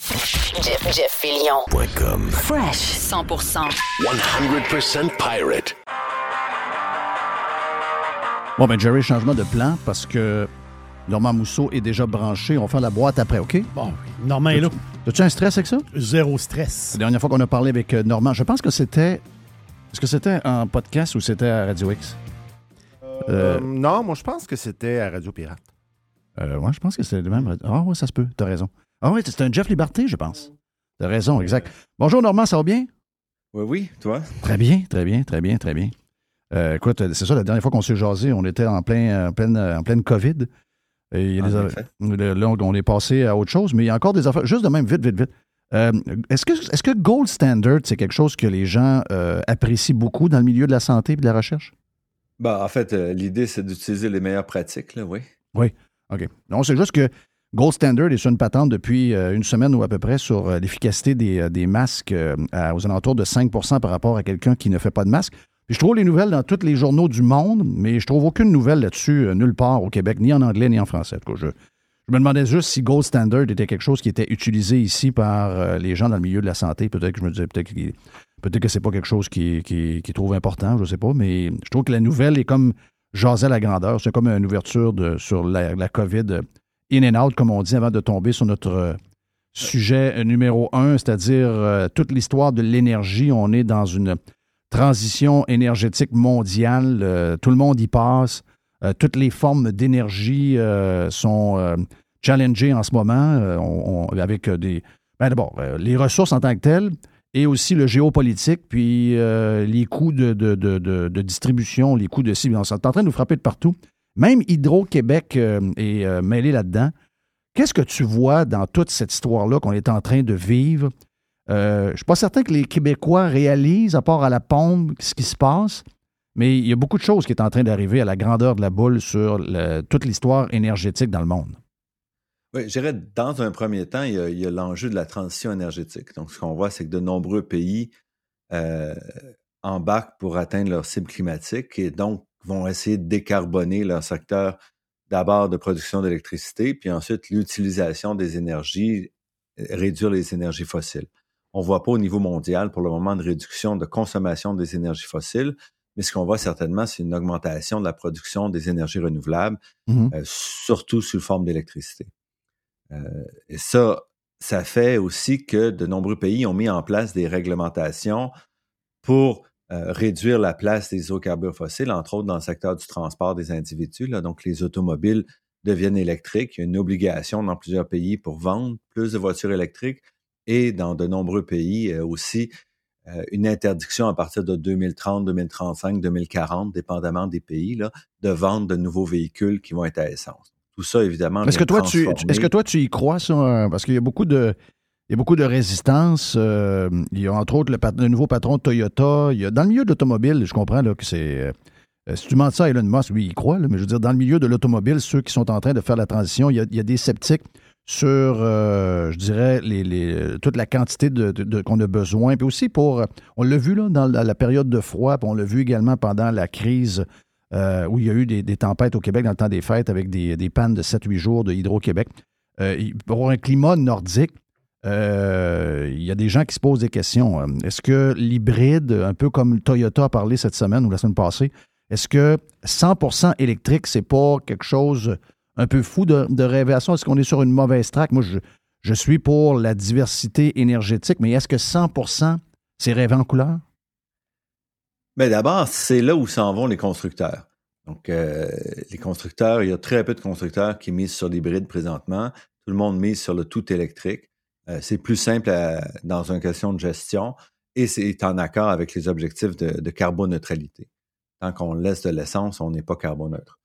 Jeff, Jeff Fresh 100%. 100% pirate. Bon, ben Jerry, changement de plan parce que Normand Mousseau est déjà branché. On va faire la boîte après, OK? Bon, Normand est là. As-tu un stress avec ça? Zéro stress. La dernière fois qu'on a parlé avec euh, Normand, je pense que c'était. Est-ce que c'était en podcast ou c'était à Radio X? Euh, non, moi, je pense que c'était à Radio Pirate. Euh, ouais, je pense que c'était le même. Ah, ouais, ça se peut, t'as raison. Ah oui, c'est un Jeff Liberté, je pense. T'as raison, exact. Bonjour Normand, ça va bien? Oui, oui, toi? Très bien, très bien, très bien, très bien. Euh, écoute, c'est ça, la dernière fois qu'on s'est jasé, on était en, plein, en, pleine, en pleine COVID. Et il là, on est passé à autre chose, mais il y a encore des affaires. Juste de même, vite, vite, vite. Euh, est-ce, que, est-ce que Gold Standard, c'est quelque chose que les gens euh, apprécient beaucoup dans le milieu de la santé et de la recherche? Bah, en fait, l'idée, c'est d'utiliser les meilleures pratiques, là, oui. Oui, OK. Non, c'est juste que Gold Standard est sur une patente depuis euh, une semaine ou à peu près sur euh, l'efficacité des, euh, masques aux alentours de 5% par rapport à quelqu'un qui ne fait pas de masque. je trouve les nouvelles dans tous les journaux du monde, mais je trouve aucune nouvelle là-dessus nulle part au Québec, ni en anglais ni en français. Je, je me demandais juste si Gold Standard était quelque chose qui était utilisé ici par les gens dans le milieu de la santé. Peut-être que je me disais peut-être que, peut-être que c'est pas quelque chose qui, qui, trouve important, je ne sais pas, mais je trouve que la nouvelle est comme jaser à la grandeur. C'est comme une ouverture sur la, la COVID in and out, comme on dit, avant de tomber sur notre euh, sujet numéro un, c'est-à-dire euh, toute l'histoire de l'énergie. On est dans une transition énergétique mondiale. Euh, tout le monde y passe. toutes les formes d'énergie sont challengées en ce moment avec des. Ben D'abord, les ressources en tant que telles et aussi le géopolitique, puis les coûts de, de, distribution, les coûts de cible. On est en train de nous frapper de partout. Même Hydro-Québec euh, est euh, mêlé là-dedans. Qu'est-ce que tu vois dans toute cette histoire-là qu'on est en train de vivre? Euh, je ne suis pas certain que les Québécois réalisent, à part à la pompe, ce qui se passe, mais il y a beaucoup de choses qui sont en train d'arriver à la grandeur de la boule sur toute l'histoire énergétique dans le monde. Oui, je dirais, dans un premier temps, il y a, l'enjeu de la transition énergétique. Donc, ce qu'on voit, c'est que de nombreux pays embarquent pour atteindre leur cible climatique et donc vont essayer de décarboner leur secteur d'abord de production d'électricité, puis ensuite l'utilisation des énergies, euh, réduire les énergies fossiles. On ne voit pas au niveau mondial pour le moment de réduction de consommation des énergies fossiles, mais ce qu'on voit certainement, c'est une augmentation de la production des énergies renouvelables, mmh euh, surtout sous forme d'électricité. Euh, et ça, ça fait aussi que de nombreux pays ont mis en place des réglementations pour réduire la place des hydrocarbures fossiles, entre autres dans le secteur du transport des individus. Là, donc, les automobiles deviennent électriques. Il y a une obligation dans plusieurs pays pour vendre plus de voitures électriques et dans de nombreux pays aussi une interdiction à partir de 2030, 2035, 2040, dépendamment des pays, là, de vendre de nouveaux véhicules qui vont être à essence. Tout ça, évidemment. Est-ce que, toi, tu, est-ce que toi, tu y crois, ça? Parce qu'il y a beaucoup de. Il y a beaucoup de résistance. Euh, il y a entre autres le, nouveau patron de Toyota. Dans le milieu de l'automobile, je comprends que c'est. Euh, si tu demandes ça à Elon Musk, lui, il croit, mais je veux dire, dans le milieu de l'automobile, ceux qui sont en train de faire la transition, il y a, des sceptiques sur, euh, je dirais, toute la quantité de, qu'on a besoin. Puis aussi pour, on l'a vu là, dans la, période de froid, puis on l'a vu également pendant la crise où il y a eu des, tempêtes au Québec dans le temps des fêtes avec des, pannes de 7-8 jours de Hydro-Québec. Pour un climat nordique, euh, il y a des gens qui se posent des questions. Est-ce que l'hybride, un peu comme Toyota a parlé cette semaine ou la semaine passée, est-ce que 100% électrique, c'est pas quelque chose un peu fou de, rêvation? Est-ce qu'on est sur une mauvaise traque? Moi, je, je suis pour la diversité énergétique, mais est-ce que 100% c'est rêver en couleur? Mais d'abord, c'est là où s'en vont les constructeurs. Donc, euh, les constructeurs, il y a très peu de constructeurs qui misent sur l'hybride présentement. Tout le monde mise sur le tout électrique. Euh, c'est plus simple dans une question de gestion et c'est en accord avec les objectifs de, carboneutralité. Tant qu'on laisse de l'essence, on n'est pas carboneutre.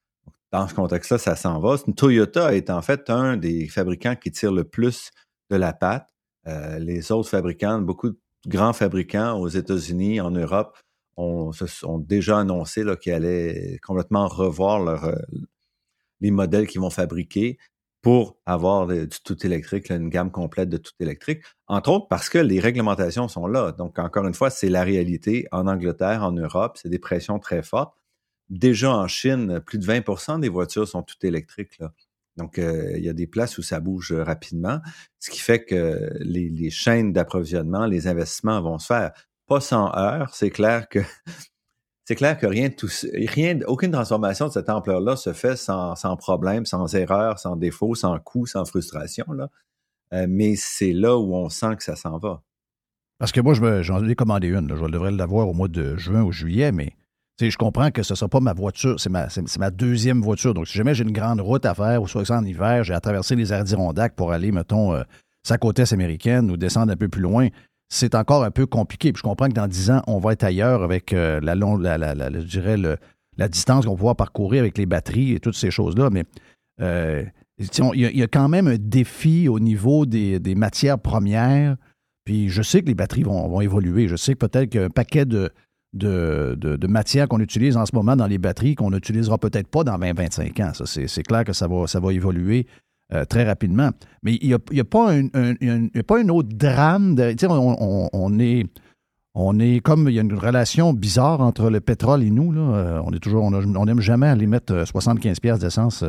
Dans ce contexte-là, ça s'en va. Toyota est en fait un des fabricants qui tire le plus de la patte. Euh, les autres fabricants, beaucoup de grands fabricants aux États-Unis, en Europe, ont, déjà annoncé qu'ils allaient complètement revoir euh, les modèles qu'ils vont fabriquer pour avoir du tout électrique, une gamme complète de tout électrique, entre autres parce que les réglementations sont là. Donc, encore une fois, c'est la réalité en Angleterre, en Europe, c'est des pressions très fortes. Déjà en Chine, plus de 20% des voitures sont toutes électriques. Donc, euh, il y a des places où ça bouge rapidement, ce qui fait que les, les chaînes d'approvisionnement, les investissements vont se faire pas sans heurts. C'est clair que c'est clair que rien, tout, aucune transformation de cette ampleur-là se fait sans, problème, sans erreur, sans défaut, sans coût, sans frustration. Euh, mais c'est là où on sent que ça s'en va. Parce que moi, j'en ai commandé une. Je devrais l'avoir au mois de juin ou juillet, mais je comprends que ce ne sera pas ma voiture, c'est ma, deuxième voiture. Donc, si jamais j'ai une grande route à faire, ou soit en hiver, j'ai à traverser les Adirondacks pour aller, mettons, euh, sa côte est américaine ou descendre un peu plus loin, c'est encore un peu compliqué. Puis je comprends que dans 10 ans, on va être ailleurs avec euh, la, la, la distance qu'on va pouvoir parcourir avec les batteries et toutes ces choses-là. Mais euh, il, y a, quand même un défi au niveau des, matières premières. Puis je sais que les batteries vont, évoluer. Je sais que peut-être qu'un paquet de, de, matières qu'on utilise en ce moment dans les batteries qu'on n'utilisera peut-être pas dans 20-25 ans. c'est, clair que ça va, ça va évoluer. Euh, très rapidement. Mais il n'y a, pas un, pas un autre drame. on, on, est, on est comme il y a une relation bizarre entre le pétrole et nous. Là. Euh, on est toujours, on n'aime jamais aller mettre 75 euh, pièces d'essence,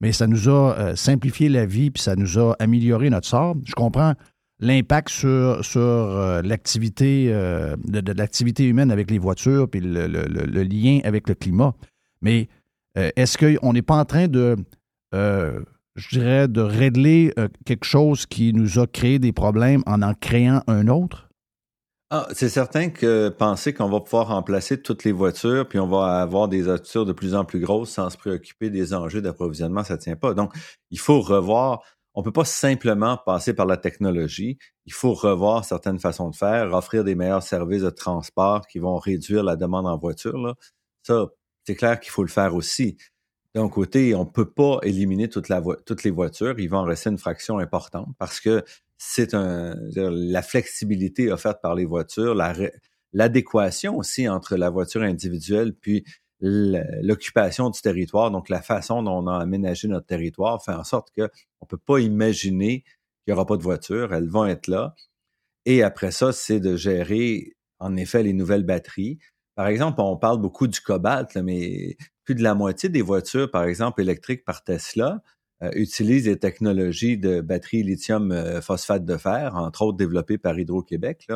mais ça nous a simplifié la vie puis ça nous a amélioré notre sort. Je comprends l'impact sur, sur l'activité de, l'activité humaine avec les voitures puis le lien avec le climat. Mais est-ce qu'on n'est pas en train de je dirais, de régler euh, quelque chose qui nous a créé des problèmes en en créant un autre? Ah, c'est certain que penser qu'on va pouvoir remplacer toutes les voitures, puis on va avoir des voitures de plus en plus grosses sans se préoccuper des enjeux d'approvisionnement, ça ne tient pas. Donc, il faut revoir. On ne peut pas simplement passer par la technologie. Il faut revoir certaines façons de faire, offrir des meilleurs services de transport qui vont réduire la demande en voiture. Ça, c'est clair qu'il faut le faire aussi. D'un côté, on ne peut pas éliminer toutes les voitures. Il va en rester une fraction importante parce que c'est la flexibilité offerte par les voitures, l'adéquation aussi entre la voiture individuelle puis l'occupation du territoire, donc la façon dont on a aménagé notre territoire fait en sorte qu'on ne peut pas imaginer qu'il n'y aura pas de voitures. Elles vont être là. Et après ça, c'est de gérer, en effet, les nouvelles batteries. Par exemple, on parle beaucoup du cobalt, mais plus de la moitié des voitures, par exemple, électriques par Tesla, euh, utilisent des technologies de batterie lithium euh, phosphate de fer, entre autres développées par Hydro-Québec,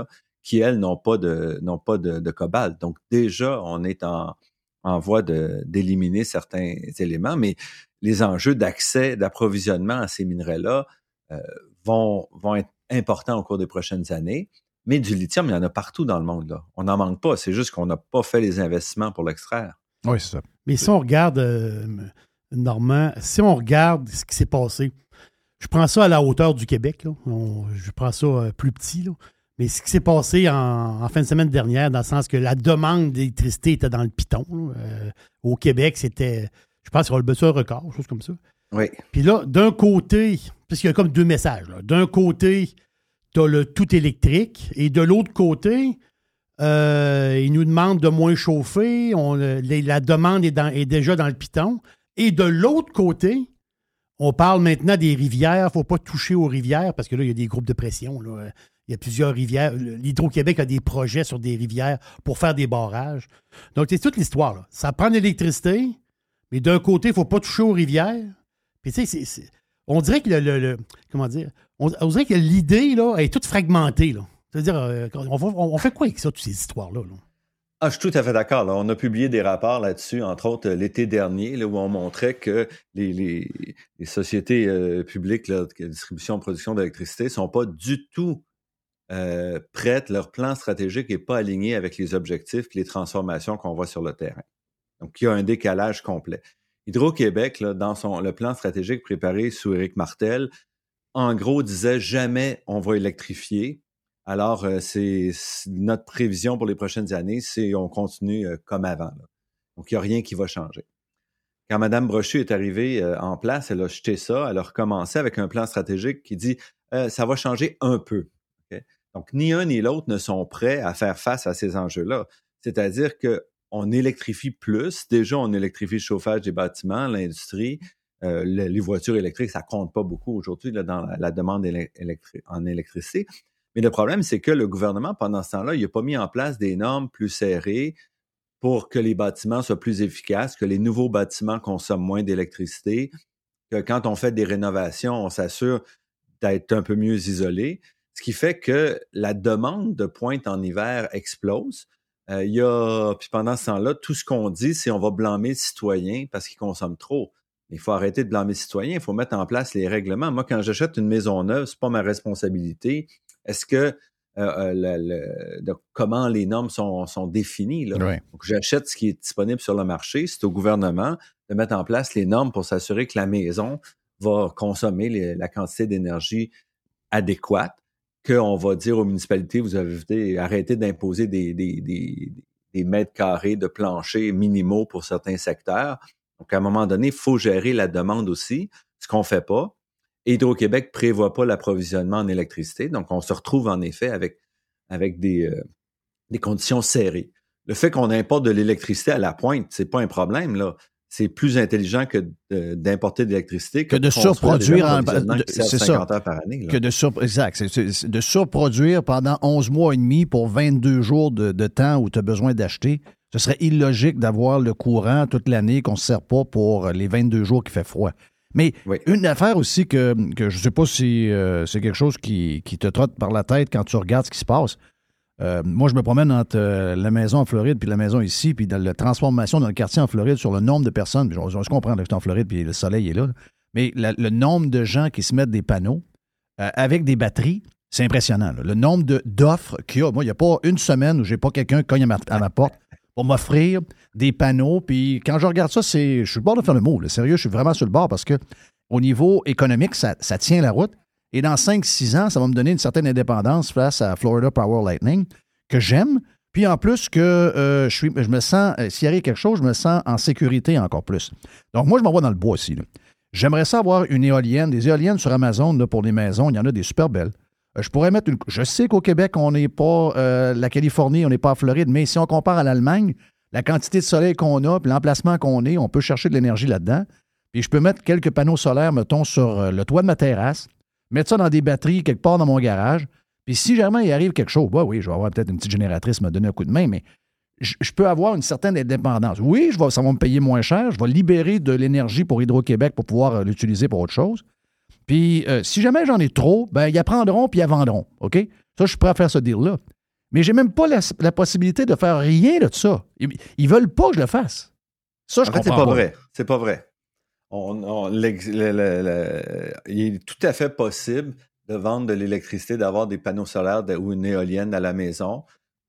qui, elles, n'ont pas de cobalt. Donc, déjà, on est en, voie d'éliminer certains éléments, mais les enjeux d'accès, d'approvisionnement à ces minerais-là euh, vont, être importants au cours des prochaines années. Mais du lithium, il y en a partout dans le monde. On n'en manque pas. C'est juste qu'on n'a pas fait les investissements pour l'extraire. Oui, c'est ça. Mais si on regarde, euh, Normand, si on regarde ce qui s'est passé, je prends ça à la hauteur du Québec. je prends ça euh, plus petit. Mais ce qui s'est passé en, fin de semaine dernière, dans le sens que la demande d'électricité était dans le piton. Euh, au Québec, c'était, je pense, sur le un record, chose comme ça. Oui. Puis là, d'un côté, parce qu'il y a comme deux messages. D'un côté, tu as le tout électrique, et de l'autre côté, euh, ils nous demandent de moins chauffer. On, la demande est, déjà dans le piton. Et de l'autre côté, on parle maintenant des rivières. Il ne faut pas toucher aux rivières parce que là, il y a des groupes de pression. Il y a plusieurs rivières. L'Hydro-Québec a des projets sur des rivières pour faire des barrages. Donc, c'est toute l'histoire. Ça prend de l'électricité, mais d'un côté, il ne faut pas toucher aux rivières. On dirait que le, Comment dire? On, dirait que l'idée, là, est toute fragmentée, C'est-à-dire, euh, on, fait quoi avec ça, toutes ces histoires-là? là? Ah, je suis tout à fait d'accord. On a publié des rapports là-dessus, entre autres euh, l'été dernier, où on montrait que les, sociétés euh, publiques de distribution et production d'électricité ne sont pas du tout prêtes. Leur plan stratégique n'est pas aligné avec les objectifs et les transformations qu'on voit sur le terrain. Donc, il y a un décalage complet. Hydro-Québec, dans son, le plan stratégique préparé sous Éric Martel, en gros, disait jamais on va électrifier alors, euh, c'est notre prévision pour les prochaines années, c'est on continue euh, comme avant. Donc, il n'y a rien qui va changer. Quand Mme Brochu est arrivée euh, en place, elle a jeté ça, elle a recommencé avec un plan stratégique qui dit ça va changer un peu. Donc, ni un ni l'autre ne sont prêts à faire face à ces enjeux-là. C'est-à-dire qu'on électrifie plus. Déjà, on électrifie le chauffage des bâtiments, l'industrie. les voitures électriques, ça compte pas beaucoup aujourd'hui dans la, demande en électricité. Mais le problème, c'est que le gouvernement, pendant ce temps-là, il n'a pas mis en place des normes plus serrées pour que les bâtiments soient plus efficaces, que les nouveaux bâtiments consomment moins d'électricité, que quand on fait des rénovations, on s'assure d'être un peu mieux isolé, ce qui fait que la demande de pointe en hiver explose. Euh, il y a, puis pendant ce temps-là, tout ce qu'on dit, c'est on va blâmer le citoyen parce qu'il consomme trop. Il faut arrêter de blâmer le citoyen, il faut mettre en place les règlements. Moi, quand j'achète une maison neuve, c'est pas ma responsabilité est-ce que euh, euh, comment les normes sont, définies. Là? j'achète ce qui est disponible sur le marché. C'est au gouvernement de mettre en place les normes pour s'assurer que la maison va consommer la quantité d'énergie adéquate, qu'on va dire aux municipalités, vous avez arrêté d'imposer des, des, mètres carrés de plancher minimaux pour certains secteurs. Donc, à un moment donné, il faut gérer la demande aussi, ce qu'on ne fait pas. Hydro-Québec prévoit pas l'approvisionnement en électricité. Donc, on se retrouve en effet avec, avec des, euh, des conditions serrées. Le fait qu'on importe de l'électricité à la pointe, c'est pas un problème, là. C'est plus intelligent que d'importer de l'électricité que, de surproduire en, c'est ça, heures par année. Que de sur, exact. de surproduire pendant 11 mois et demi pour 22 jours de, de temps où tu as besoin d'acheter. Ce serait illogique d'avoir le courant toute l'année qu'on ne se sert pas pour les 22 jours qui fait froid. Mais une affaire aussi que, je ne sais pas si euh, c'est quelque chose qui, te trotte par la tête quand tu regardes ce qui se passe. Euh, moi, je me promène entre euh, la maison en Floride puis la maison ici, puis dans la transformation dans le quartier en Floride sur le nombre de personnes. Je, je comprends que c'est en Floride puis le soleil est là. Mais le nombre de gens qui se mettent des panneaux avec des batteries, c'est impressionnant. Le nombre d'offres qu'il y a. Moi, il n'y a pas une semaine où j'ai pas quelqu'un qui cogne à ma porte pour m'offrir des panneaux. Puis quand je regarde ça, je suis le bord de faire le mot. Sérieux, je suis vraiment sur le bord parce que au niveau économique, ça, tient la route. Et dans 5-6 ans, ça va me donner une certaine indépendance face à Florida Power Lightning que j'aime. Puis en plus que euh, je, me sens, euh, s'il arrive quelque chose, je me sens en sécurité encore plus. Donc moi, je m'envoie dans le bois ici. J'aimerais ça avoir une éolienne, des éoliennes sur Amazon pour les maisons. Il y en a des super belles. Euh, je pourrais mettre une. Je sais qu'au Québec, on n'est pas la Californie, on n'est pas en Floride, mais si on compare à l'Allemagne, la quantité de soleil qu'on a, puis l'emplacement qu'on est, on peut chercher de l'énergie là-dedans. Puis je peux mettre quelques panneaux solaires, mettons, sur euh, le toit de ma terrasse, mettre ça dans des batteries quelque part dans mon garage. Puis si jamais il arrive quelque chose, bah oui, je vais avoir peut-être une petite génératrice me donner un coup de main, mais je, peux avoir une certaine indépendance. Oui, je vais, ça va me payer moins cher, je vais libérer de l'énergie pour Hydro-Québec pour pouvoir euh, l'utiliser pour autre chose. Puis euh, si jamais j'en ai trop, ben ils apprendront puis ils vendront. OK? Ça, je suis prêt à faire ce deal-là. Mais j'ai même pas la, possibilité de faire rien de ça. Ils, ne veulent pas que je le fasse. Ça, je en fait, c'est pas, vrai. C'est pas vrai. il est tout à fait possible de vendre de l'électricité, d'avoir des panneaux solaires ou une éolienne à la maison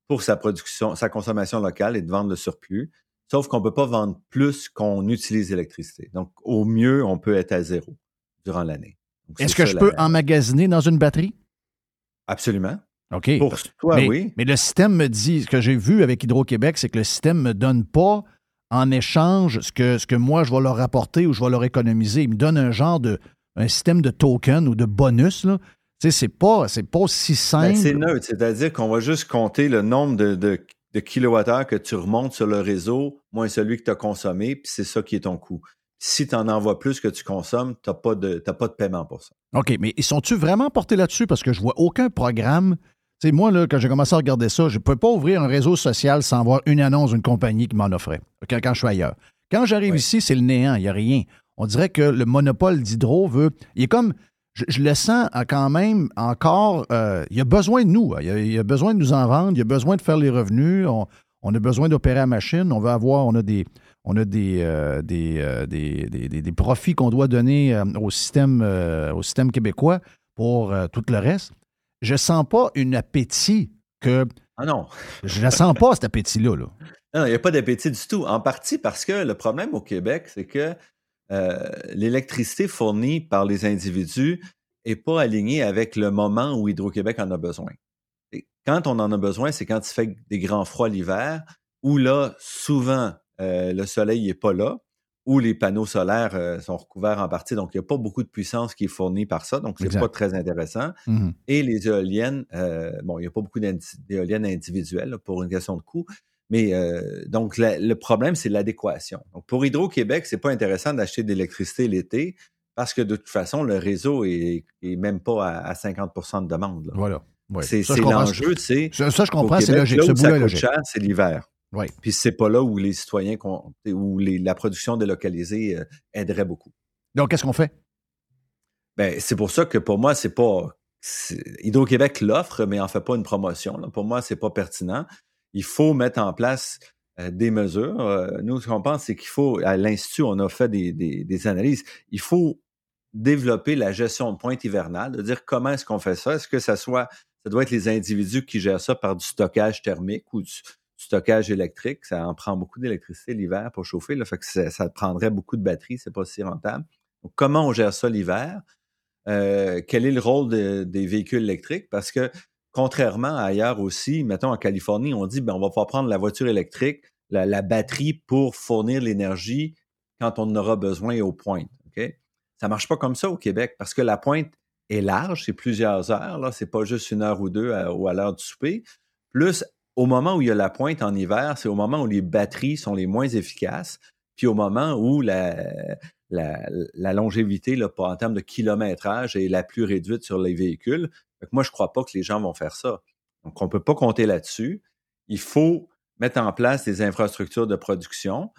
pour sa production, sa consommation locale et de vendre le surplus. Sauf qu'on ne peut pas vendre plus qu'on utilise l'électricité. Donc, au mieux, on peut être à zéro durant l'année. Est-ce que je peux emmagasiner dans une batterie? Absolument. OK. Pour toi, mais, oui. Mais le système me dit, ce que j'ai vu avec Hydro-Québec, c'est que le système ne me donne pas en échange ce que, ce que moi je vais leur apporter ou je vais leur économiser. Il me donne un genre de un système de token ou de bonus. Là. Tu sais, c'est pas, pas si ben, simple. c'est neutre, c'est-à-dire qu'on va juste compter le nombre de, de, de kilowattheures que tu remontes sur le réseau, moins celui que tu as consommé, puis c'est ça qui est ton coût. Si tu en envoies plus que tu consommes, tu n'as pas, de, pas de paiement pour ça. OK, mais ils sont-tu vraiment portés là-dessus? Parce que je vois aucun programme. Sais, moi, là, quand j'ai commencé à regarder ça, je ne peux pas ouvrir un réseau social sans voir une annonce d'une compagnie qui m'en offrait quand, quand, je suis ailleurs. Quand j'arrive ici, c'est le néant, il n'y a rien. On dirait que le monopole d'hydro veut. Il est comme. Je, le sens quand même encore. Euh, il y a besoin de nous. Il y a, besoin de nous en vendre. Il y a besoin de faire les revenus. On, a besoin d'opérer à machine. On veut avoir. On a des. On a des, euh, euh, des, des, profits qu'on doit donner au, système, au système québécois pour tout le reste. Je sens pas une appétit que. Ah non. je ne sens pas, cet appétit-là. Là. Non, il n'y a pas d'appétit du tout. En partie parce que le problème au Québec, c'est que euh, l'électricité fournie par les individus n'est pas alignée avec le moment où Hydro-Québec en a besoin. quand on en a besoin, c'est quand il fait des grands froids l'hiver, où là, souvent, euh, le soleil n'est pas là, où les panneaux solaires euh, sont recouverts en partie, donc il n'y a pas beaucoup de puissance qui est fournie par ça, donc c'est pas très intéressant. Mmh Et les éoliennes, bon, il n'y a pas beaucoup d'éoliennes individuelles pour une question de coût, mais euh, donc, le problème, c'est l'adéquation. Donc, pour Hydro-Québec, c'est pas intéressant d'acheter de l'électricité l'été parce que de toute façon, le réseau est, même pas à, 50% de demande. Voilà. C'est l'enjeu, c'est. Ça, je comprends, c'est logique. ce c'est l'hiver. Oui. Puis c'est pas là où les citoyens, où la production délocalisée euh, aiderait beaucoup. Donc, qu'est-ce qu'on fait? Ben, c'est pour ça que pour moi, c'est pas. Hydro-Québec l'offre, mais en fait pas une promotion. Pour moi, c'est pas pertinent il faut mettre en place euh, des mesures. Euh, nous, ce qu'on pense, c'est qu'il faut, à l'Institut, on a fait des, analyses, il faut développer la gestion de pointe hivernale, de dire comment est-ce qu'on fait ça? Est-ce que ça soit, ça doit être les individus qui gèrent ça par du stockage thermique ou du, stockage électrique. Ça en prend beaucoup d'électricité l'hiver pour chauffer. Là, fait que ça, prendrait beaucoup de batteries, c'est pas si rentable. Comment on gère ça l'hiver? Euh, quel est le rôle des véhicules électriques? Parce que contrairement à ailleurs aussi, mettons en Californie, on dit ben, on va pouvoir prendre la voiture électrique, la, batterie pour fournir l'énergie quand on en aura besoin au pointe. OK? Ça marche pas comme ça au Québec parce que la pointe est large, c'est plusieurs heures, là, c'est pas juste une heure ou deux ou à l'heure du souper. Plus, au moment où il y a la pointe en hiver, c'est au moment où les batteries sont les moins efficaces, puis au moment où la, la, longévité, là, en termes de kilométrage, est la plus réduite sur les véhicules moi, je ne crois pas que les gens vont faire ça. Donc, on ne peut pas compter là-dessus. Il faut mettre en place des infrastructures de production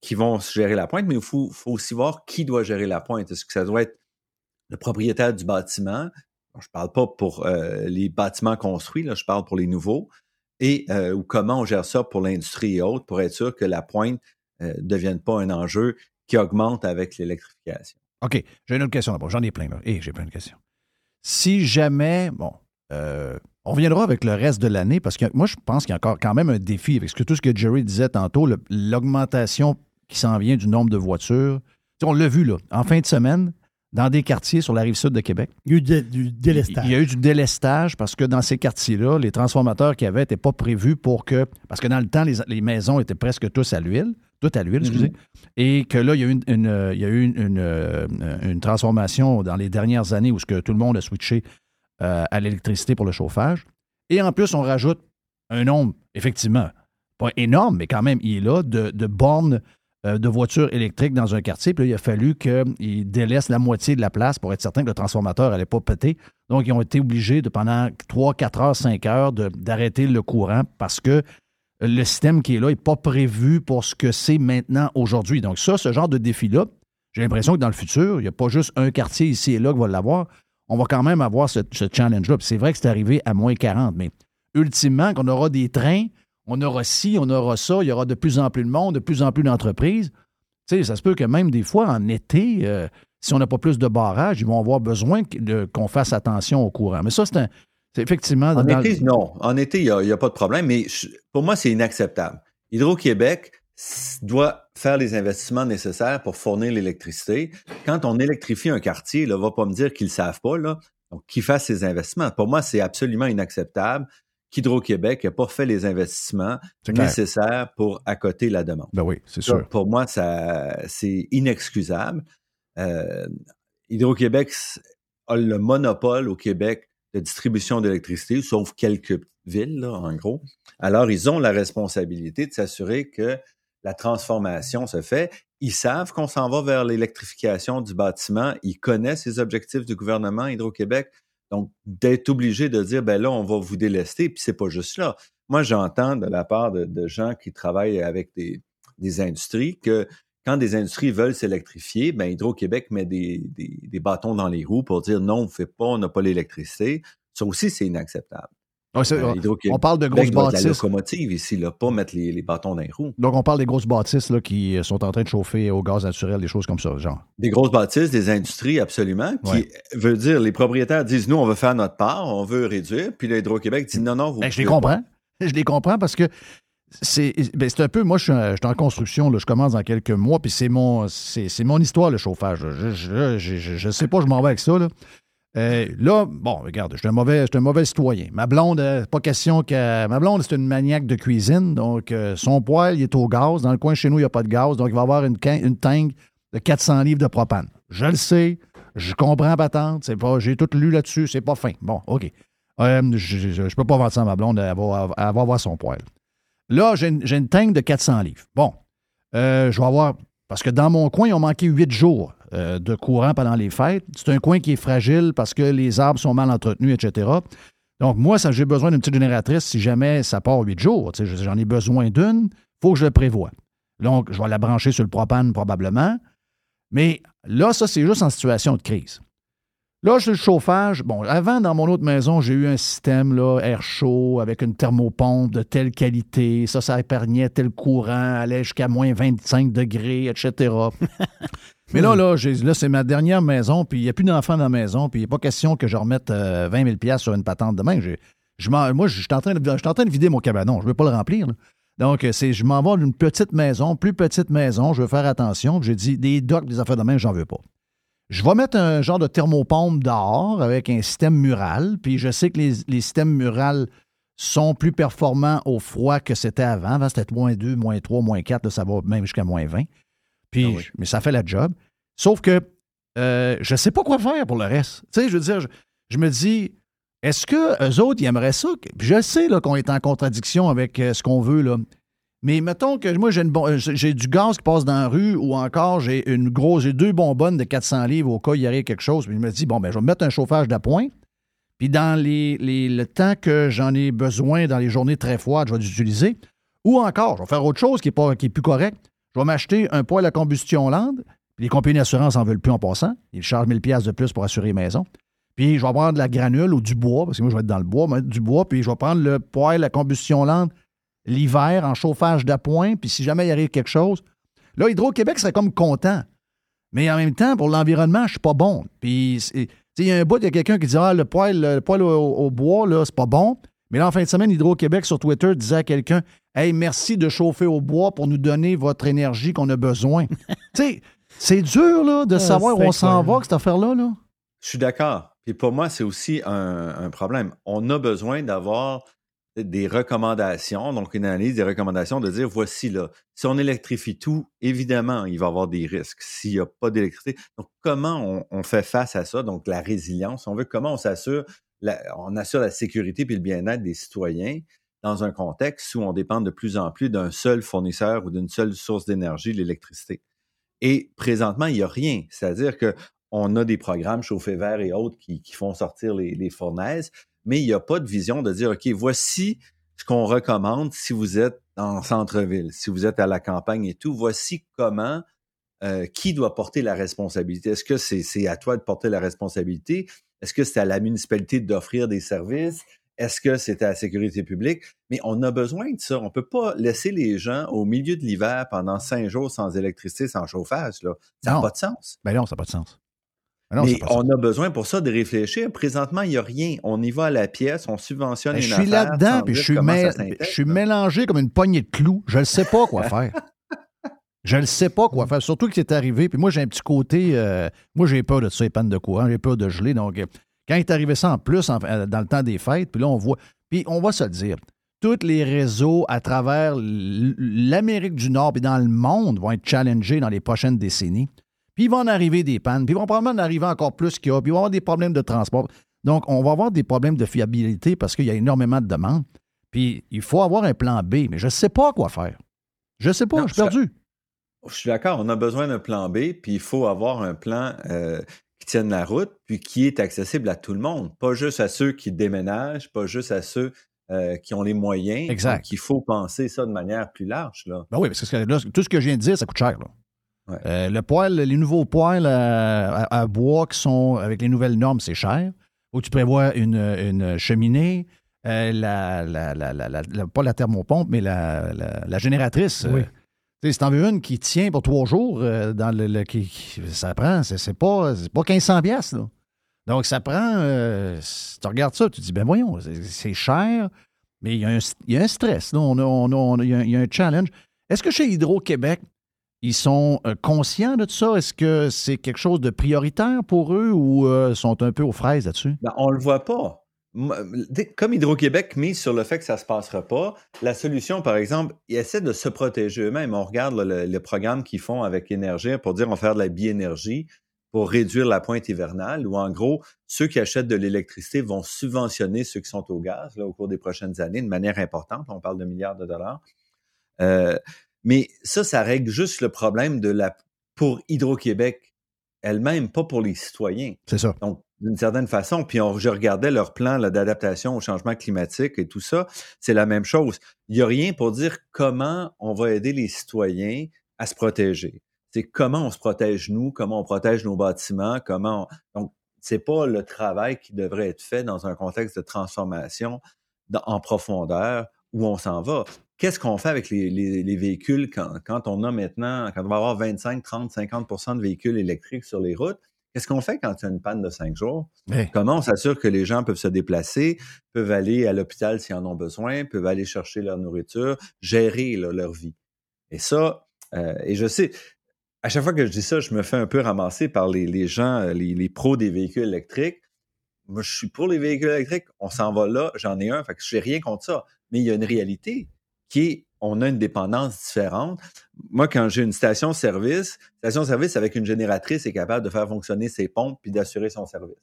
qui vont gérer la pointe, mais il faut, aussi voir qui doit gérer la pointe. Est-ce que ça doit être le propriétaire du bâtiment? je ne parle pas pour euh, les bâtiments construits, là, je parle pour les nouveaux. Et euh, ou comment on gère ça pour l'industrie et autres pour être sûr que la pointe ne euh, devienne pas un enjeu qui augmente avec l'électrification. OK. J'ai une autre question d'abord. J'en ai plein là. Et j'ai plein de questions si jamais, bon, euh, on reviendra avec le reste de l'année parce que moi, je pense qu'il y a encore quand même un défi avec que, tout ce que Jerry disait tantôt, l'augmentation qui s'en vient du nombre de voitures. on l'a vu, là, en fin de semaine, dans des quartiers sur la rive sud de Québec. Il y a eu du, délestage. Il y a eu du délestage parce que dans ces quartiers-là, les transformateurs qu'il y avait n'étaient pas prévus pour que. Parce que dans le temps, les, maisons étaient presque tous à l'huile, toutes à l'huile, mm-hmm. excusez. Et que là, il y a eu, une, il y a eu une, euh, une, transformation dans les dernières années où ce que tout le monde a switché euh, à l'électricité pour le chauffage. Et en plus, on rajoute un nombre, effectivement, pas énorme, mais quand même, il est là, de, de bornes euh, de voitures électriques dans un quartier. Puis il a fallu qu'ils délaissent la moitié de la place pour être certain que le transformateur n'allait pas péter. Donc, ils ont été obligés de, pendant 3, 4 heures, 5 heures, d'arrêter le courant parce que le système qui est là n'est pas prévu pour ce que c'est maintenant aujourd'hui. Donc, ça, ce genre de défi-là, j'ai l'impression que dans le futur, il n'y a pas juste un quartier ici et là qui va l'avoir. On va quand même avoir ce, ce challenge-là. c'est vrai que c'est arrivé à moins 40, mais ultimement, qu'on aura des trains on aura ci, on aura ça, il y aura de plus en plus de monde, de plus en plus d'entreprises. Tu sais, ça se peut que même des fois, en été, euh, si on n'a pas plus de barrage, ils vont avoir besoin qu'on fasse attention au courant. Mais ça, c'est effectivement. En été, non. En été, il n'y a, pas de problème, mais pour moi, c'est inacceptable. Hydro-Québec doit faire les investissements nécessaires pour fournir l'électricité. Quand on électrifie un quartier, ne va pas me dire qu'ils ne savent pas, là, donc qu'ils fassent ces investissements. Pour moi, c'est absolument inacceptable qu'Hydro-Québec n'ait pas fait les investissements nécessaires pour accoter la demande. Ben oui, c'est sûr. pour moi, ça, c'est inexcusable. Euh, Hydro-Québec a le monopole au Québec de distribution d'électricité, sauf quelques villes, en gros. Alors, ils ont la responsabilité de s'assurer que la transformation se fait. Ils savent qu'on s'en va vers l'électrification du bâtiment. Ils connaissent les objectifs du gouvernement Hydro-Québec. Donc, d'être obligé de dire, ben là, on va vous délester, puis c'est pas juste là. Moi, j'entends de la part de, gens qui travaillent avec des, industries que quand des industries veulent s'électrifier, ben Hydro-Québec met des, bâtons dans les roues pour dire non, on ne fait pas, on n'a pas l'électricité. Ça aussi, c'est inacceptable. Euh, on parle de grosses bâtisses. la locomotive ici, là, pas mettre les, bâtons dans les roues. Donc, on parle des grosses bâtisses là, qui sont en train de chauffer au gaz naturel, des choses comme ça, genre. Des grosses bâtisses, des industries, absolument, qui veut dire, les propriétaires disent, nous, on veut faire notre part, on veut réduire, puis l'Hydro-Québec dit, non, non, vous. Ben, je les comprends. Je les comprends parce que ben, c'est un peu, moi, je suis, en construction, là, je commence dans quelques mois, puis c'est mon, mon histoire, le chauffage. Je ne sais pas, je m'en vais avec ça. Là. Euh, là, bon, regarde, je suis un mauvais, citoyen. Ma blonde, euh, pas question que. Ma blonde, c'est une maniaque de cuisine, donc euh, son poêle, il est au gaz. Dans le coin chez nous, il n'y a pas de gaz, donc il va avoir une, une de 400 livres de propane. Je le sais, je comprends patente, c'est pas, j'ai tout lu là-dessus, c'est pas fin. Bon, OK. je ne peux pas vendre ça à ma blonde, elle va, avoir son poêle. Là, j'ai une, une de 400 livres. Bon, je vais avoir. Parce que dans mon coin, ils ont manqué huit jours. Euh, de courant pendant les fêtes. C'est un coin qui est fragile parce que les arbres sont mal entretenus, etc. Donc, moi, j'ai besoin d'une petite génératrice si jamais ça part huit jours. J'en ai besoin d'une, il faut que je le prévoie. Donc, je vais la brancher sur le propane probablement. Mais là, ça, c'est juste en situation de crise. Là, j'ai le chauffage. Bon, avant, dans mon autre maison, j'ai eu un système, là, air chaud, avec une thermopompe de telle qualité. Ça, ça épargnait tel courant, allait jusqu'à moins 25 degrés, etc. Mais là, là, là c'est ma dernière maison, puis il n'y a plus d'enfants dans la maison, puis il n'est pas question que je remette 20 000 sur une patente demain. Je, moi, je suis en, train de, vider mon cabanon. Je ne veux pas le remplir. Donc, c'est, je m'en vais d'une petite maison, plus petite maison. Je veux faire attention. J'ai dit, des docks, des affaires de main, j'en veux pas. Je vais mettre un genre de thermopompe dehors avec un système mural. Puis je sais que les, systèmes murales sont plus performants au froid que c'était avant. Avant, c'était moins 2, moins 3, moins 4. ça va même jusqu'à moins 20. Puis, ah Mais ça fait la job. Sauf que euh, je ne sais pas quoi faire pour le reste. Tu sais, je veux dire, je, me dis, est-ce que eux autres, ils aimeraient ça? je sais qu'on est en contradiction avec euh, ce qu'on veut, là. Mais mettons que moi, j'ai, euh, j'ai du gaz qui passe dans la rue ou encore j'ai une grosse, j'ai deux bonbonnes de 400 livres au cas où il y aurait quelque chose. Puis je me dis, bon, ben, je vais mettre un chauffage d'appoint. Puis dans le temps que j'en ai besoin dans les journées très froides, je vais l'utiliser. Ou encore, je vais faire autre chose qui est, plus correct. Je vais m'acheter un poêle à combustion lente les compagnies d'assurance n'en veulent plus en passant. Ils chargent 1000 pièces de plus pour assurer les maisons. Puis je vais prendre de la granule ou du bois, parce que moi je vais être dans le bois, mettre du bois, puis je vais prendre le poêle à combustion lente l'hiver en chauffage d'appoint, puis si jamais il arrive quelque chose, là, Hydro-Québec serait comme content. Mais en même temps, pour l'environnement, je suis pas bon. Puis il y a un bout, il y a quelqu'un qui dit Ah, le poêle, le poêle au, au bois, là, c'est pas bon. Mais là, en fin de semaine, Hydro-Québec sur Twitter disait à quelqu'un Hey, merci de chauffer au bois pour nous donner votre énergie qu'on a besoin. tu sais, c'est dur là, de ah, savoir où on s'en va, cette affaire-là. Là. Je suis d'accord. Puis pour moi, c'est aussi un, problème. On a besoin d'avoir des recommandations, donc une analyse des recommandations, de dire voici là, si on électrifie tout, évidemment, il va y avoir des risques s'il n'y a pas d'électricité. Donc, comment on, fait face à ça? Donc, la résilience, on veut comment on s'assure, on assure la sécurité et le bien-être des citoyens dans un contexte où on dépend de plus en plus d'un seul fournisseur ou d'une seule source d'énergie, l'électricité? Et présentement, il n'y a rien. C'est-à-dire qu'on a des programmes chauffés verts et autres qui, font sortir les, fournaises, mais il n'y a pas de vision de dire, OK, voici ce qu'on recommande si vous êtes en centre-ville, si vous êtes à la campagne et tout. Voici comment, euh, qui doit porter la responsabilité. Est-ce que c'est à toi de porter la responsabilité? Est-ce que c'est à la municipalité d'offrir des services? Est-ce que c'était à la sécurité publique? Mais on a besoin de ça. On ne peut pas laisser les gens au milieu de l'hiver pendant cinq jours sans électricité, sans chauffage. Là. Ça n'a pas de sens. Ben non, ça n'a pas de sens. Mais on a besoin pour ça de réfléchir. Présentement, il n'y a rien. On y va à la pièce, on subventionne ben, Je suis là-dedans, puis je suis, je suis mélangé comme une poignée de clous. Je ne sais pas quoi faire. Je ne sais pas quoi faire. Surtout que c'est arrivé. Puis moi, j'ai un petit côté. Euh, moi, j'ai peur de ça, les pannes de courant. J'ai peur de geler. Donc, euh, quand il est arrivé ça en plus euh, dans le temps des fêtes, puis là, on voit. Puis on va se le dire. Tous les réseaux à travers l'Amérique du Nord et dans le monde vont être challengés dans les prochaines décennies. Puis il va en arriver des pannes. Puis ils vont probablement en arriver encore plus qu'il y a. Puis il va y avoir des problèmes de transport. Donc, on va avoir des problèmes de fiabilité parce qu'il y a énormément de demandes. Puis il faut avoir un plan B, mais je ne sais pas quoi faire. Je ne sais pas, je suis perdu. Je suis d'accord, on a besoin d'un plan B, puis il faut avoir un plan euh, qui tienne la route, puis qui est accessible à tout le monde, pas juste à ceux qui déménagent, pas juste à ceux euh, qui ont les moyens. Exact. Donc, il faut penser ça de manière plus large. Là. Ben oui, parce que tout ce que je viens de dire, ça coûte cher. Euh, le poêle, les nouveaux poêles à, bois qui sont avec les nouvelles normes, c'est cher. Ou tu prévois une, cheminée, la, pas la thermopompe, mais la, génératrice. Oui. Si t'en veux une qui tient pour trois jours, euh, dans le, qui, ça prend, c'est pas, pas 1500 pièces. Donc, ça prend, euh, si tu regardes ça, tu te dis, ben voyons, c'est cher, mais il y, a un, stress, On il, y a, un challenge. Est-ce que chez Hydro-Québec, ils sont euh, conscients de tout ça? Est-ce que c'est quelque chose de prioritaire pour eux ou sont un peu aux fraises là-dessus? Ben, on le voit pas comme Hydro-Québec mise sur le fait que ça ne se passera pas, la solution, par exemple, ils essaient de se protéger eux-mêmes. On regarde le, programme qu'ils font avec Énergie pour dire on va faire de la biénergie pour réduire la pointe hivernale, où en gros, ceux qui achètent de l'électricité vont subventionner ceux qui sont au gaz là, au cours des prochaines années de manière importante. On parle de milliards de dollars. Euh, mais ça, ça règle juste le problème de la pour Hydro-Québec elle-même, pas pour les citoyens. C'est ça. Donc, d'une certaine façon. Puis on, je regardais leur plan d'adaptation au changement climatique et tout ça. C'est la même chose. Il n'y a rien pour dire comment on va aider les citoyens à se protéger. C'est comment on se protège nous, comment on protège nos bâtiments, comment on... donc c'est pas le travail qui devrait être fait dans un contexte de transformation en profondeur où on s'en va. Qu'est-ce qu'on fait avec les, les, véhicules quand, quand, on a maintenant, quand on va avoir 25, 30, 50% de véhicules électriques sur les routes? Qu'est-ce qu'on fait quand il y a une panne de cinq jours? Comment on s'assure que les gens peuvent se déplacer, peuvent aller à l'hôpital s'ils en ont besoin, peuvent aller chercher leur nourriture, gérer leur vie? Et ça, euh, et je sais, à chaque fois que je dis ça, je me fais un peu ramasser par les, gens, euh, les, pros des véhicules électriques. Moi, je suis pour les véhicules électriques. On s'en va là, j'en ai un, fait que je n'ai rien contre ça. Mais il y a une réalité qui est on a une dépendance différente. Moi, quand j'ai une station-service, station-service avec une génératrice est capable de faire fonctionner ses pompes puis d'assurer son service.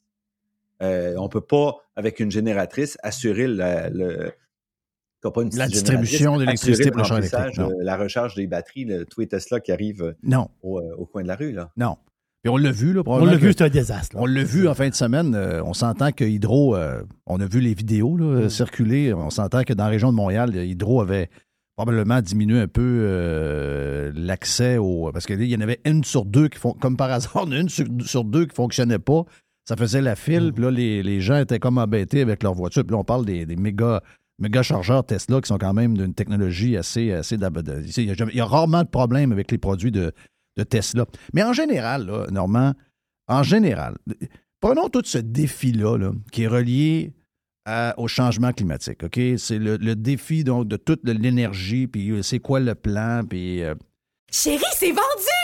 Euh, on ne peut pas, avec une génératrice, assurer la, la distribution d'électricité pour euh, la recharge des batteries, le, tous les Tesla qui arrivent euh, non. Au, coin de la rue. Là. Non. Puis on l'a vu, là, On l'a vu, c'est un désastre. On l'a vu en fin de semaine. on s'entend que Hydro, on a vu les vidéos mm. circuler. On s'entend que dans la région de Montréal, Hydro avait probablement diminuer un peu euh, l'accès au. Parce qu'il y en avait une sur deux qui font, comme par hasard, une sur, deux qui ne fonctionnait pas. Ça faisait la file, mm. puis là, les, gens étaient comme embêtés avec leur voiture. Puis là, on parle des, méga, méga chargeurs Tesla qui sont quand même d'une technologie assez. assez il, y a, rarement de problèmes avec les produits de, Tesla. Mais en général, là, Normand, en général, prenons tout ce défi-là là, qui est relié au changement climatique. OK? C'est le, défi donc, de toute l'énergie, puis euh, c'est quoi le plan, puis. Euh, Chérie, c'est vendu!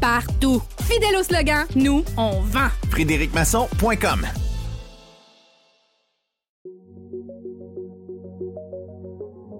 partout. Fidèle au slogan, nous, on vend. FrédéricMasson.com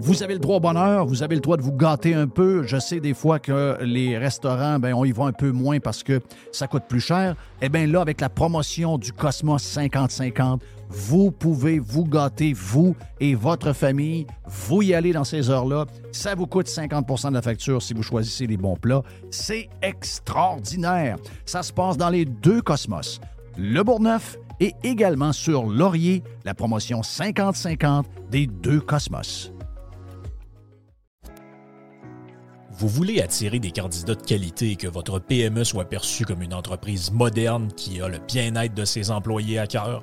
Vous avez le droit au bonheur, vous avez le droit de vous gâter un peu. Je sais des fois que les restaurants, ben, on y va un peu moins parce que ça coûte plus cher. Eh bien là, avec la promotion du Cosmos 50-50, vous pouvez vous gâter, vous et votre famille. Vous y allez dans ces heures-là. Ça vous coûte 50% de la facture si vous choisissez les bons plats. C'est extraordinaire. Ça se passe dans les deux cosmos Le Bourgneuf et également sur Laurier, la promotion 50-50 des deux Cosmos. Vous voulez attirer des candidats de qualité et que votre PME soit perçue comme une entreprise moderne qui a le bien-être de ses employés à cœur?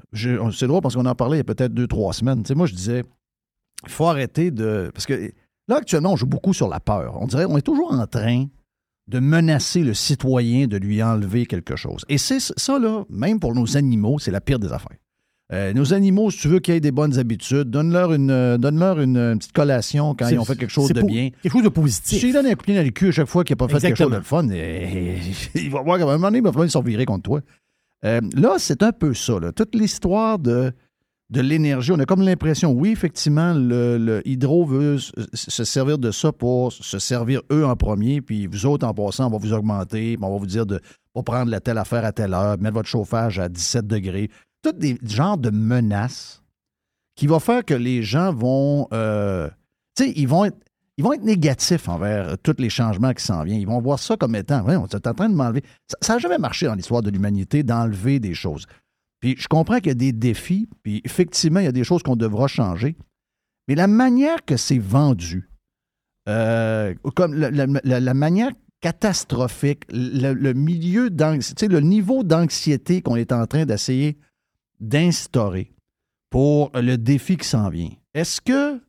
C'est drôle parce qu'on en parlait il y a peut-être deux, trois semaines. moi, je disais, il faut arrêter de. Parce que Là, actuellement, on joue beaucoup sur la peur. On dirait qu'on est toujours en train de menacer le citoyen de lui enlever quelque chose. Et c'est ça, là, même pour nos animaux, c'est la pire des affaires. Euh, nos animaux, si tu veux qu'ils aient des bonnes habitudes, donne-leur une, euh, donne une, petite collation quand ils ont fait quelque chose de bien. Quelque chose de positif. Si tu donnes un coup dans le cul à chaque fois qu'il n'a pas fait quelque chose de fun, il va voir qu'à un moment donné, il va falloir s'en virer contre toi. Euh, là, c'est un peu ça. Toute l'histoire de l'énergie. On a comme l'impression, oui, effectivement, le, Hydro veut se servir de ça pour se servir eux en premier, puis vous autres, en passant, on va vous augmenter, on va vous dire de pas prendre la telle affaire à telle heure, mettre votre chauffage à 17 degrés. Tout des genres de menaces qui vont faire que les gens vont. Euh, tu sais, ils vont être. Ils vont être négatifs envers tous les changements qui s'en viennent. Ils vont voir ça comme étant, on est en train de m'enlever. Ça n'a jamais marché dans l'histoire de l'humanité d'enlever des choses. Puis je comprends qu'il y a des défis, puis effectivement, il y a des choses qu'on devra changer. Mais la manière que c'est vendu, euh, comme la, manière catastrophique, le, milieu le niveau d'anxiété qu'on est en train d'essayer d'instaurer pour le défi qui s'en vient. Est-ce que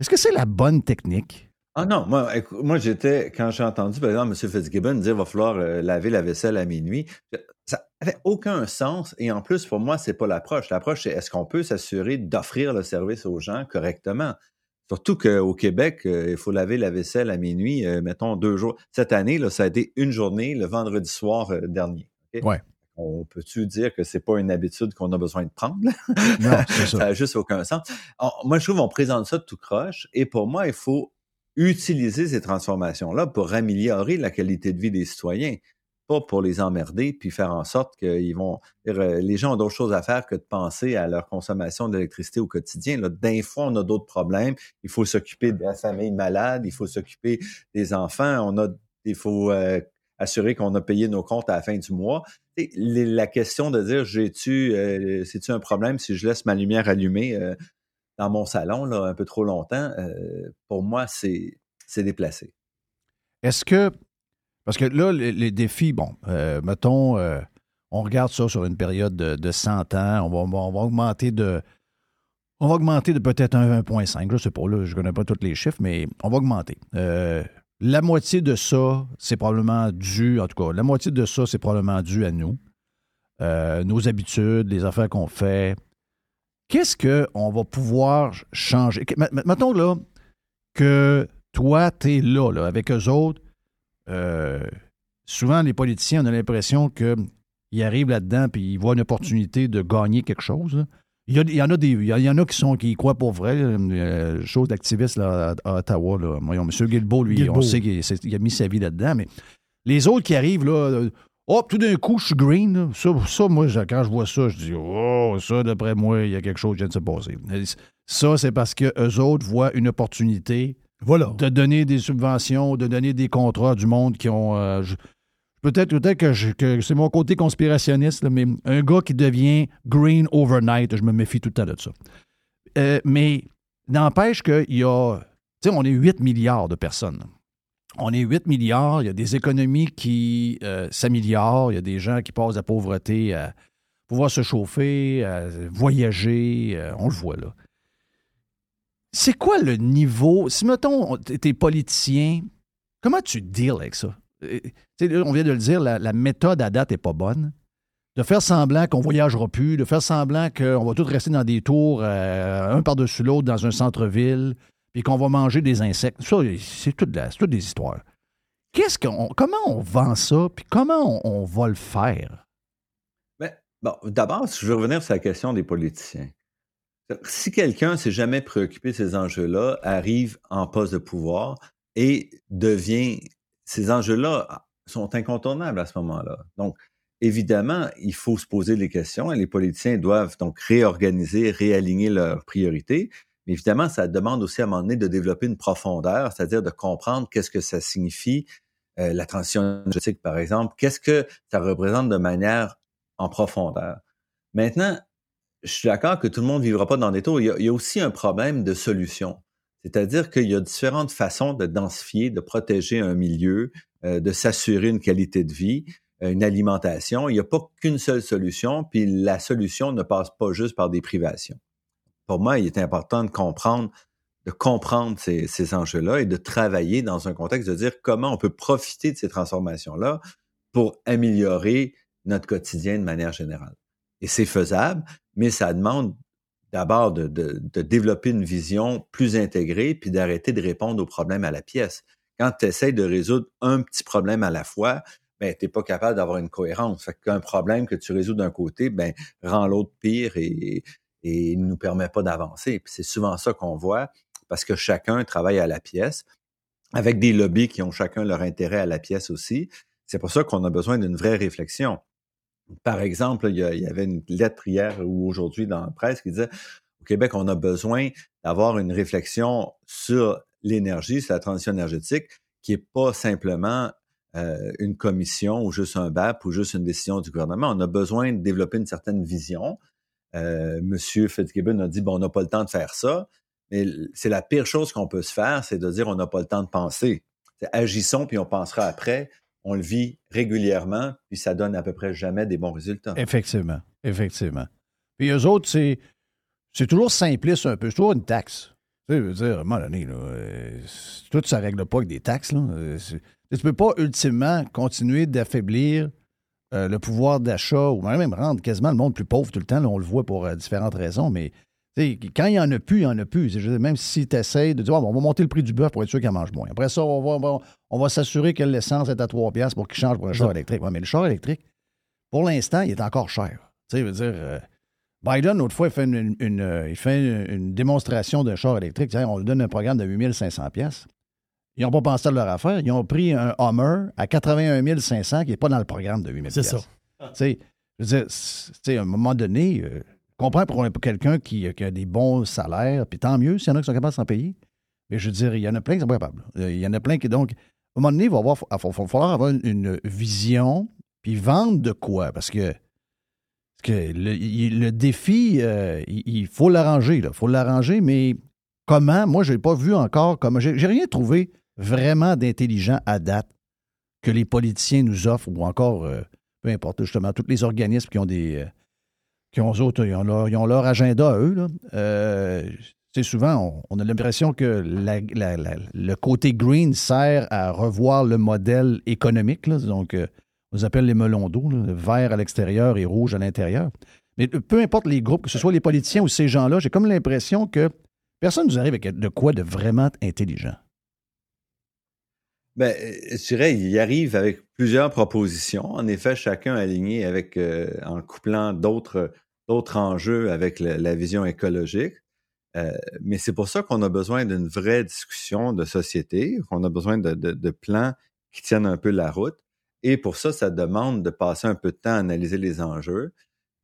est-ce que c'est la bonne technique? Ah non, moi, moi j'étais, quand j'ai entendu, par exemple, M. Fitzgibbon dire qu'il va falloir euh, laver la vaisselle à minuit, ça n'avait aucun sens. Et en plus, pour moi, c'est pas l'approche. L'approche, c'est est-ce qu'on peut s'assurer d'offrir le service aux gens correctement? Surtout qu'au Québec, euh, il faut laver la vaisselle à minuit, euh, mettons deux jours. Cette année, là, ça a été une journée, le vendredi soir dernier. Ouais. On peut-tu dire que c'est pas une habitude qu'on a besoin de prendre? non, ça. ça n'a juste aucun sens. moi, je trouve qu'on présente ça de tout croche. Et pour moi, il faut utiliser ces transformations-là pour améliorer la qualité de vie des citoyens, pas pour les emmerder puis faire en sorte qu'ils vont. Euh, les gens ont d'autres choses à faire que de penser à leur consommation d'électricité au quotidien. D'un fois, on a d'autres problèmes. Il faut s'occuper de la famille malade, il faut s'occuper des enfants, on a, il faut euh, assurer qu'on a payé nos comptes à la fin du mois. la question de dire j'ai-tu, euh, c'est-tu un problème si je laisse ma lumière allumée dans mon salon un peu trop longtemps, euh, pour moi, c'est déplacé. Est-ce que. Parce que là, les, défis, bon, euh, mettons, euh, on regarde ça sur une période de, 100 ans, on va, on va, augmenter de. On va augmenter de peut-être 1,5. Je ne sais pas, là, je ne connais pas tous les chiffres, mais on va augmenter. La moitié de ça, c'est probablement dû, en tout cas, la moitié de ça, c'est probablement dû à nous. nos habitudes, les affaires qu'on fait, qu'est-ce qu'on va pouvoir changer? Mettons là que toi, tu es là, là, avec eux autres. Euh, souvent, les politiciens, on a l'impression qu'ils arrivent là-dedans et ils voient une opportunité de gagner quelque chose. Il y, en a des, il y en a qui sont qui croient pour vrai. Euh, chose d'activiste à, Ottawa. Là. M. Guilbeault, lui, on sait qu'il a mis sa vie là-dedans. Mais les autres qui arrivent, là, Oh, tout d'un coup, je suis green. Ça, ça, moi, quand je vois ça, je dis Oh, ça, d'après moi, il y a quelque chose qui vient de se passer. Ça, c'est parce qu'eux autres voient une opportunité voilà. de donner des subventions, de donner des contrats du monde qui ont. Euh, peut-être peut que, que c'est mon côté conspirationniste, mais un gars qui devient green overnight, je me méfie tout le temps de ça. Euh, mais n'empêche qu'il y a. Tu sais, on est 8 milliards de personnes on est 8 milliards, il y a des économies qui euh, s'améliorent, il y a des gens qui passent de la pauvreté à pouvoir se chauffer, à voyager, euh, on le voit là. C'est quoi le niveau? Si, mettons, t'es politicien, comment tu deals avec ça? Euh, on vient de le dire, la, méthode à date n'est pas bonne. De faire semblant qu'on ne voyagera plus, de faire semblant qu'on va tous rester dans des tours, un par-dessus l'autre, dans un centre-ville, puis qu'on va manger des insectes. Ça, c'est toutes des histoires. Qu'est-ce qu'on, comment on vend ça, puis comment on, va le faire? Ben, Bon, d'abord, je veux revenir sur la question des politiciens. Si quelqu'un s'est jamais préoccupé de ces enjeux-là, arrive en poste de pouvoir et devient, ces enjeux-là sont incontournables à ce moment-là. Donc, évidemment, il faut se poser des questions et les politiciens doivent donc réorganiser, réaligner leurs priorités. Mais évidemment, ça demande aussi à un moment donné de développer une profondeur, c'est-à-dire de comprendre qu'est-ce que ça signifie, euh, la transition énergétique, par exemple, qu'est-ce que ça représente de manière en profondeur? Maintenant, je suis d'accord que tout le monde ne vivra pas dans des tours. Il y, a, aussi un problème de solution. C'est-à-dire qu'il y a différentes façons de densifier, de protéger un milieu, euh, de s'assurer une qualité de vie, euh, une alimentation. Il n'y a pas qu'une seule solution, puis la solution ne passe pas juste par des privations. Pour moi, il est important de comprendre, de comprendre ces, ces enjeux-là et de travailler dans un contexte de dire comment on peut profiter de ces transformations-là pour améliorer notre quotidien de manière générale. Et c'est faisable, mais ça demande d'abord de, développer une vision plus intégrée, puis d'arrêter de répondre aux problèmes à la pièce. Quand tu essaies de résoudre un petit problème à la fois, ben, tu n'es pas capable d'avoir une cohérence. Fait qu'un problème que tu résous d'un côté, ben, rend l'autre pire et, et ne nous permet pas d'avancer. c'est souvent ça qu'on voit, parce que chacun travaille à la pièce, avec des lobbies qui ont chacun leur intérêt à la pièce aussi. C'est pour ça qu'on a besoin d'une vraie réflexion. Par exemple, il y, avait une lettre hier ou aujourd'hui dans la presse qui disait au Québec, on a besoin d'avoir une réflexion sur l'énergie, sur la transition énergétique, qui n'est pas simplement euh, une commission ou juste un BAP ou juste une décision du gouvernement. On a besoin de développer une certaine vision. Euh, Monsieur Fitzgibbon a dit bon, on n'a pas le temps de faire ça, mais c'est la pire chose qu'on peut se faire, c'est de dire on n'a pas le temps de penser. Agissons puis on pensera après on le vit régulièrement, puis ça donne à peu près jamais des bons résultats. Effectivement, effectivement. Puis eux autres, c'est, toujours simpliste un peu. C'est toujours une taxe. Tu veux dire, à un moment donné, là, euh, tout ça ne règle pas avec des taxes. Euh, tu ne peux pas ultimement continuer d'affaiblir euh, le pouvoir d'achat ou même rendre quasiment le monde plus pauvre tout le temps. on le voit pour différentes raisons, mais quand il n'y en a plus, il n'y en a plus. même si tu essaies de dire, on va monter le prix du bœuf pour être sûr qu'il mange moins. Après ça, on va, on va, s'assurer que l'essence est à 3 piastres pour qu'il change pour un char électrique. mais le char électrique, pour l'instant, il est encore cher. Tu sais, veut dire, euh, Biden, l'autre fois, il fait une, euh, il fait une, démonstration d'un char électrique. On lui donne un programme de 8500 pièces. Ils n'ont pas pensé à leur affaire. Ils ont pris un Hummer à 81 500 qui n'est pas dans le programme de 8000 C'est ça. Tu sais, je veux dire, à un moment donné, euh, comprends pour quelqu'un qui, a des bons salaires, puis tant mieux s'il y en a qui sont capables de s'en payer. Mais je veux dire, il y en a plein qui sont pas capables. Euh, il y en a plein qui, donc, à un moment donné, il va, avoir, falloir avoir une, vision, puis vendre de quoi? Parce que, que le, défi, euh, il, faut l'arranger. Il faut l'arranger, mais comment? Moi, je n'ai pas vu encore comment. J'ai rien trouvé vraiment d'intelligent à date que les politiciens nous offrent, ou encore, euh, peu importe, justement, tous les organismes qui ont des qui ont, autres, ils ont, leur, agenda à eux. Là. Euh, souvent, on, a l'impression que le côté green sert à revoir le modèle économique. Donc, euh, on les appelle les melons d'eau, vert à l'extérieur et rouge à l'intérieur. Mais peu importe les groupes, que ce soit les politiciens ou ces gens-là, j'ai comme l'impression que personne ne nous arrive avec de quoi de vraiment intelligent. Ben, je dirais, il arrive avec plusieurs propositions. En effet, chacun aligné avec, euh, en couplant d'autres, enjeux avec la, vision écologique. Euh, mais c'est pour ça qu'on a besoin d'une vraie discussion de société, qu'on a besoin de, plans qui tiennent un peu la route. Et pour ça, ça demande de passer un peu de temps à analyser les enjeux,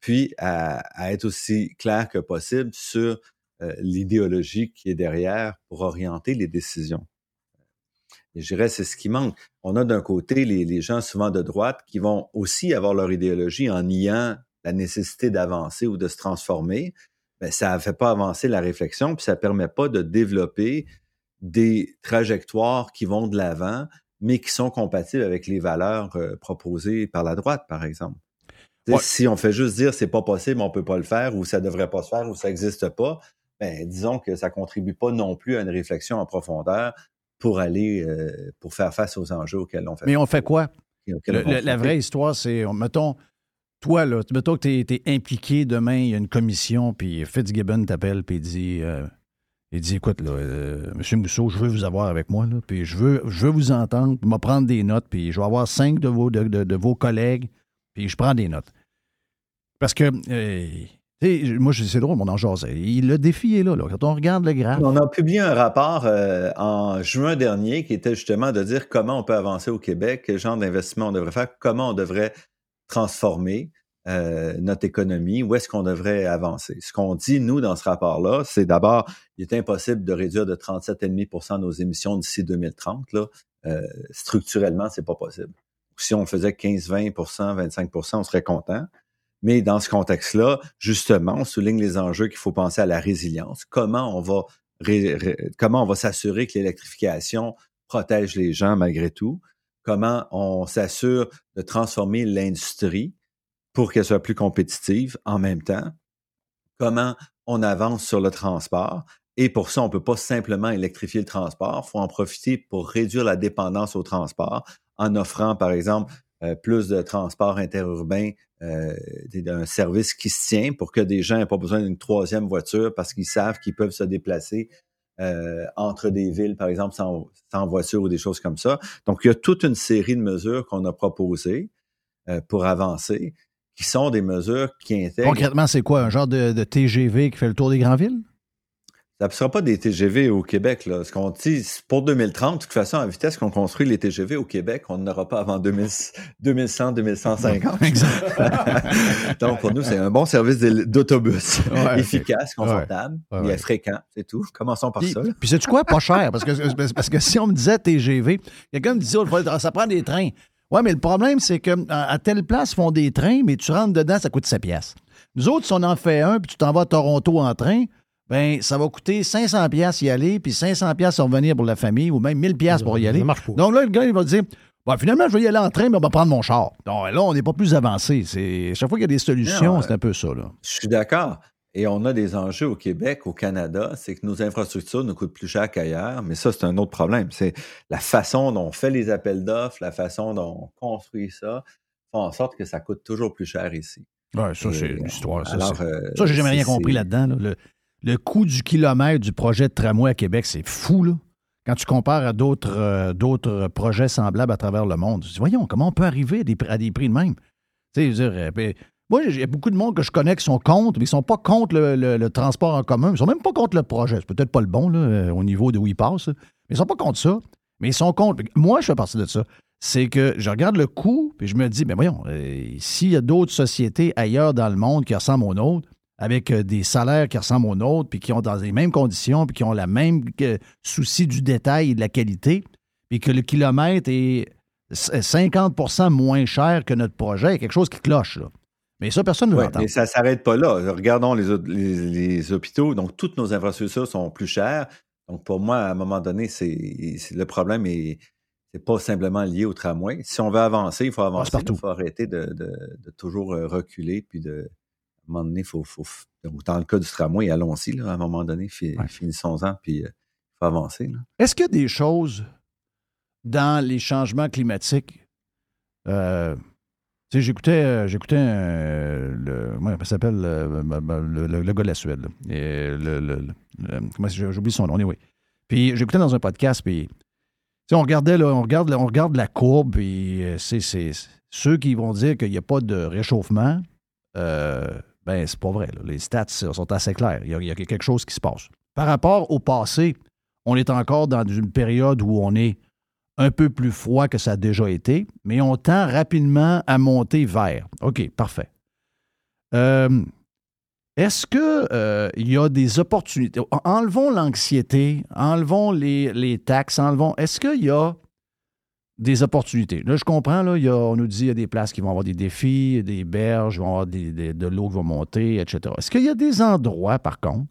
puis à, être aussi clair que possible sur euh, l'idéologie qui est derrière pour orienter les décisions. Et je dirais, c'est ce qui manque. On a d'un côté les, gens souvent de droite qui vont aussi avoir leur idéologie en niant la nécessité d'avancer ou de se transformer. Mais ça ne fait pas avancer la réflexion, puis ça ne permet pas de développer des trajectoires qui vont de l'avant, mais qui sont compatibles avec les valeurs euh, proposées par la droite, par exemple. Si on fait juste dire c'est pas possible, on peut pas le faire, ou ça devrait pas se faire, ou ça n'existe pas, ben, disons que ça contribue pas non plus à une réflexion en profondeur pour aller, euh, pour faire face aux enjeux auxquels on fait. Mais on fait quoi? la vraie histoire, c'est, mettons, toi, là, mettons que tu es, impliqué demain, il y a une commission, puis Fitzgibbon t'appelle, puis il dit, euh, il dit, écoute, là, euh, M. Mousseau, je veux vous avoir avec moi, là, puis je veux, je veux vous entendre, puis me prendre des notes, puis je vais avoir cinq de vos, de, vos collègues, puis je prends des notes. Parce que, euh, moi, c'est drôle, mon ange Le défi est là, Quand on regarde le graphe. On a publié un rapport euh, en juin dernier qui était justement de dire comment on peut avancer au Québec, quel genre d'investissement on devrait faire, comment on devrait transformer euh, notre économie, où est-ce qu'on devrait avancer. Ce qu'on dit, nous, dans ce rapport-là, c'est d'abord, il est impossible de réduire de 37,5% nos émissions d'ici 2030. Là. Euh, structurellement, c'est pas possible. Si on faisait 15, 20% 25% on serait content. Mais dans ce contexte-là, justement, on souligne les enjeux qu'il faut penser à la résilience. Comment on va s'assurer que l'électrification protège les gens malgré tout? Comment on s'assure de transformer l'industrie pour qu'elle soit plus compétitive en même temps? Comment on avance sur le transport? Et pour ça, on ne peut pas simplement électrifier le transport. Il faut en profiter pour réduire la dépendance au transport en offrant, par exemple, euh, plus de transport interurbain, euh, d'un service qui se tient pour que des gens n'aient pas besoin d'une troisième voiture parce qu'ils savent qu'ils peuvent se déplacer euh, entre des villes, par exemple, sans, sans, voiture ou des choses comme ça. Donc, il y a toute une série de mesures qu'on a proposées euh, pour avancer qui sont des mesures qui intègrent. Concrètement, c'est quoi? Un genre de, TGV qui fait le tour des grandes villes? Ça ne sera pas des TGV au Québec. Là. Ce qu'on dit, pour 2030, de toute façon, à vitesse qu'on construit les TGV au Québec, on n'aura pas avant 2100, 2150. Exact. Donc, pour nous, c'est un bon service d'autobus. efficace, confortable, et fréquent, c'est tout. Commençons par ça. Puis, c'est-tu quoi? Pas cher. Parce que, parce que si on me disait TGV, quelqu'un me disait, oh, ça prend des trains. Oui, mais le problème, c'est que à telle place, ils font des trains, mais tu rentres dedans, ça coûte 7 pièces. Nous autres, si on en fait un, puis tu t'en vas à Toronto en train, ben ça va coûter 500 pièces y aller, puis 500 pièces revenir pour la famille, ou même 1000 pièces pour y aller. Donc là, le gars, il va dire, bon, finalement, je vais y aller en train, mais on va prendre mon char. Donc là, on n'est pas plus avancé. C'est chaque fois qu'il y a des solutions, c'est un peu ça. Là. Je suis d'accord. Et on a des enjeux au Québec, au Canada, c'est que nos infrastructures nous coûtent plus cher qu'ailleurs, mais ça, c'est un autre problème. C'est la façon dont on fait les appels d'offres, la façon dont on construit ça, fait en sorte que ça coûte toujours plus cher ici. Oui, ça, c'est une histoire. Ça, euh, ça j'ai jamais rien compris là-dedans. Le, coût du kilomètre du projet de tramway à Québec, c'est fou, là. Quand tu compares à d'autres euh, projets semblables à travers le monde, tu dis, voyons, comment on peut arriver à des, prix de même? Tu sais, euh, moi, il y a beaucoup de monde que je connais qui sont contre, mais ils ne sont pas contre le, transport en commun. Ils sont même pas contre le projet. C'est peut-être pas le bon là, euh, au niveau de où ils passent. Mais ils sont pas contre ça. Mais ils sont contre. Moi, je fais partie de ça. C'est que je regarde le coût, puis je me dis, mais voyons, euh, s'il y a d'autres sociétés ailleurs dans le monde qui ressemblent aux nôtres, avec euh, des salaires qui ressemblent aux nôtres, puis qui ont dans les mêmes conditions, puis qui ont la même souci du détail et de la qualité, puis que le kilomètre est 50% moins cher que notre projet, il y a quelque chose qui cloche. Là. Mais ça, personne ne l'entend. Mais ça ne s'arrête pas là. Regardons les, hôpitaux. Donc, toutes nos infrastructures sont plus chères. Donc, pour moi, à un moment donné, c'est le problème est c'est pas simplement lié au tramway. Si on veut avancer, il faut avancer. Il faut arrêter de, toujours euh, reculer. Puis de, un moment donné, il faut, dans le cas du tramway, allons-y. À un moment donné, finissons-en. Puis euh, il faut avancer. Est-ce qu'il y a des choses dans les changements climatiques? Euh, j'écoutais, euh, j'écoutais euh, le, comment il s'appelle, euh, le, le, gars de la Suède. Et le, comment j'oublie son nom, oui. Puis j'écoutais dans un podcast, puis on regardait, là, on regarde, on regarde la courbe, puis c'est, ceux qui vont dire qu'il n'y a pas de réchauffement, ben c'est pas vrai. Les stats sont assez clairs. Il y, a, quelque chose qui se passe. Par rapport au passé, on est encore dans une période où on est un peu plus froid que ça a déjà été, mais on tend rapidement à monter vers. OK, parfait. Euh, est-ce qu'il euh, y a des opportunités? Enlevons l'anxiété, enlevons les, taxes, enlevons. Est-ce qu'il y a des opportunités? Là, je comprends, là, on nous dit qu'il y a des places qui vont avoir des défis, des berges, vont avoir de l'eau qui va monter, etc. Est-ce qu'il y a des endroits, par contre,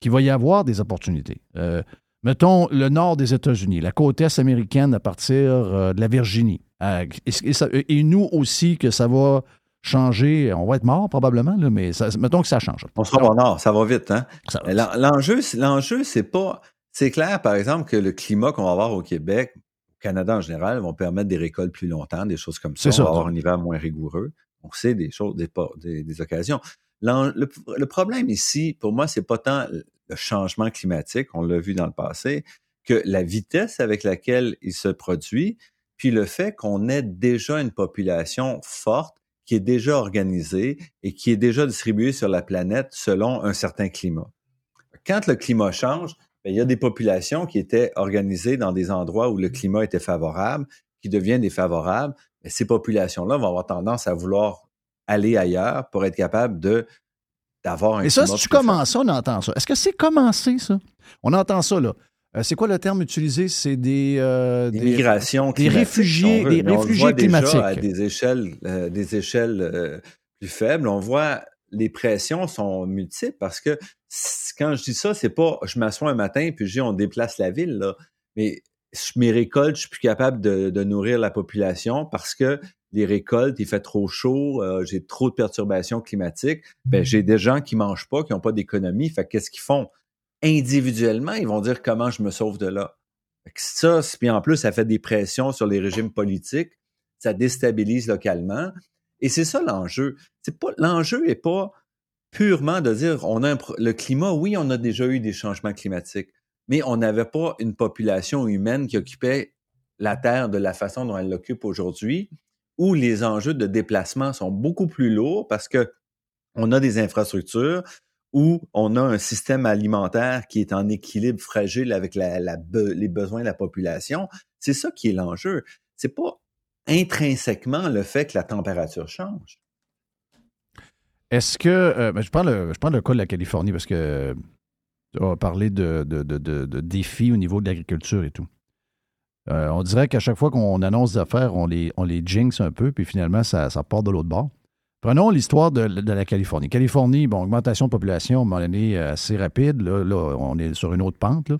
qui va y avoir des opportunités? Euh, mettons, le nord des États-Unis, la côte est américaine à partir euh, de la Virginie. Euh, et, nous aussi, que ça va changer. On va être mort probablement, mais mettons que ça change. On sera pas nord, ça va vite. Hein? L'enjeu, l'enjeu, c'est pas. C'est clair, par exemple, que le climat qu'on va avoir au Québec, au Canada en général, vont permettre des récoltes plus longtemps, des choses comme ça. On va avoir un hiver moins rigoureux. On sait des choses, des, des, occasions. Le, le, problème ici, pour moi, c'est pas tant le changement climatique, on l'a vu dans le passé, que la vitesse avec laquelle il se produit, puis le fait qu'on ait déjà une population forte qui est déjà organisé et qui est déjà distribué sur la planète selon un certain climat. Quand le climat change, ben, il y a des populations qui étaient organisées dans des endroits où le climat était favorable, qui deviennent défavorables. Ces populations-là vont avoir tendance à vouloir aller ailleurs pour être capable de d'avoir un Et ça, si tu commences ça, on entend ça. Est-ce que c'est commencé, ça? On entend ça, là. Euh, c'est quoi le terme utilisé? C'est des, euh, des, migrations des réfugiés, des réfugiés climatiques. à des échelles, euh, des échelles plus faibles, on voit les pressions sont multiples parce que quand je dis ça, c'est pas je m'assois un matin puis je dis on déplace la ville, là. mais mes récoltes, je suis plus capable de, de, nourrir la population parce que les récoltes, il fait trop chaud, j'ai trop de perturbations climatiques. Ben, j'ai des gens qui mangent pas, qui n'ont pas d'économie. Fait qu'est-ce qu'ils font? individuellement, ils vont dire comment je me sauve de là. Ça, puis en plus, ça fait des pressions sur les régimes politiques, ça déstabilise localement. Et c'est ça l'enjeu. C'est pas l'enjeu est pas purement de dire on a le climat. Oui, on a déjà eu des changements climatiques, mais on n'avait pas une population humaine qui occupait la Terre de la façon dont elle l'occupe aujourd'hui, où les enjeux de déplacement sont beaucoup plus lourds parce que on a des infrastructures, où on a un système alimentaire qui est en équilibre fragile avec les besoins de la population. C'est ça qui est l'enjeu. C'est pas intrinsèquement le fait que la température change. Est-ce que. Euh, ben, je, prends je de la Californie? Parce que tu as parlé de, défis au niveau de l'agriculture et tout. Euh, on dirait qu'à chaque fois qu'on annonce des affaires, on les, on jinx un peu, puis finalement, ça, ça part de l'autre bord. Prenons l'histoire de, la Californie. Californie, bon, augmentation de population, à un moment donné, assez rapide. Là, on est sur une autre pente,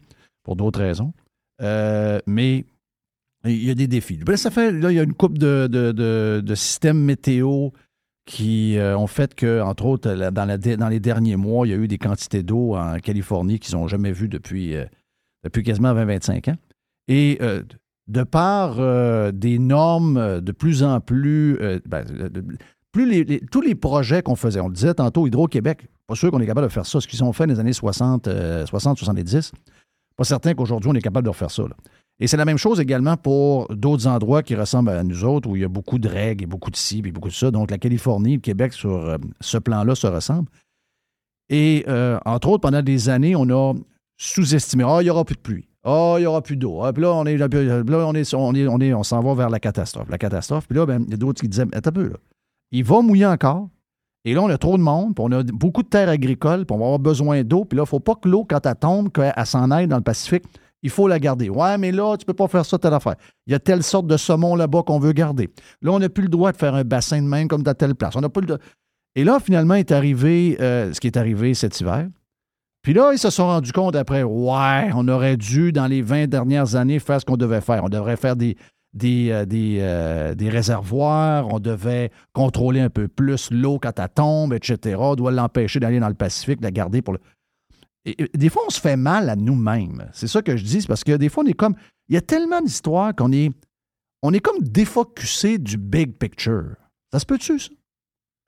pour d'autres raisons. Euh, mais il y a des défis. ça fait, là, il y a une coupe de, systèmes météo qui euh, ont fait que, entre autres, dans, dans, les derniers mois, il y a eu des quantités d'eau en Californie qu'ils n'ont jamais vues depuis, depuis quasiment 20-25 ans. Et de par des normes de plus en plus, ben, tous les projets qu'on faisait, on le disait tantôt, Hydro-Québec, pas sûr qu'on est capable de faire ça, ce qu'ils ont fait dans les années 60, 60 70, pas certain qu'aujourd'hui on est capable de refaire ça. Et c'est la même chose également pour d'autres endroits qui ressemblent à nous autres, où il y a beaucoup de règles et beaucoup de ci et beaucoup de ça. Donc la Californie, le Québec, sur euh, ce plan-là, se ressemblent. Et euh, entre autres, pendant des années, on a sous-estimé, ah, il n'y aura plus de pluie. Ah, il n'y aura plus d'eau. Ah, puis là, on est, là, on est, on est, on est, on s'en va vers la catastrophe. La catastrophe. Puis là, ben, il y a d'autres qui disaient, attends un peu, là il va mouiller encore. Et là, on a trop de monde, puis on a beaucoup de terres agricoles, puis on va avoir besoin d'eau. Puis là, il ne faut pas que l'eau, quand elle tombe, qu'elle s'en aille dans le Pacifique, il faut la garder. Ouais, mais là, tu ne peux pas faire ça, telle affaire. Il y a telle sorte de saumon là-bas qu'on veut garder. Là, on n'a plus le droit de faire un bassin de même comme dans telle place. On n'a plus le Et là, finalement, est arrivé euh, ce qui est arrivé cet hiver. Puis là, ils se sont rendus compte après, ouais, on aurait dû, dans les 20 dernières années, faire ce qu'on devait faire. On devrait faire des, des, euh, euh, des, réservoirs, on devait contrôler un peu plus l'eau quand elle tombe, etc. On doit l'empêcher d'aller dans le Pacifique, la garder pour le. Des fois, on se fait mal à nous-mêmes. C'est ça que je dis, parce que des fois, on est comme. Il y a tellement d'histoires qu'on est. On est comme défocusé du big picture. Ça se peut-tu, ça?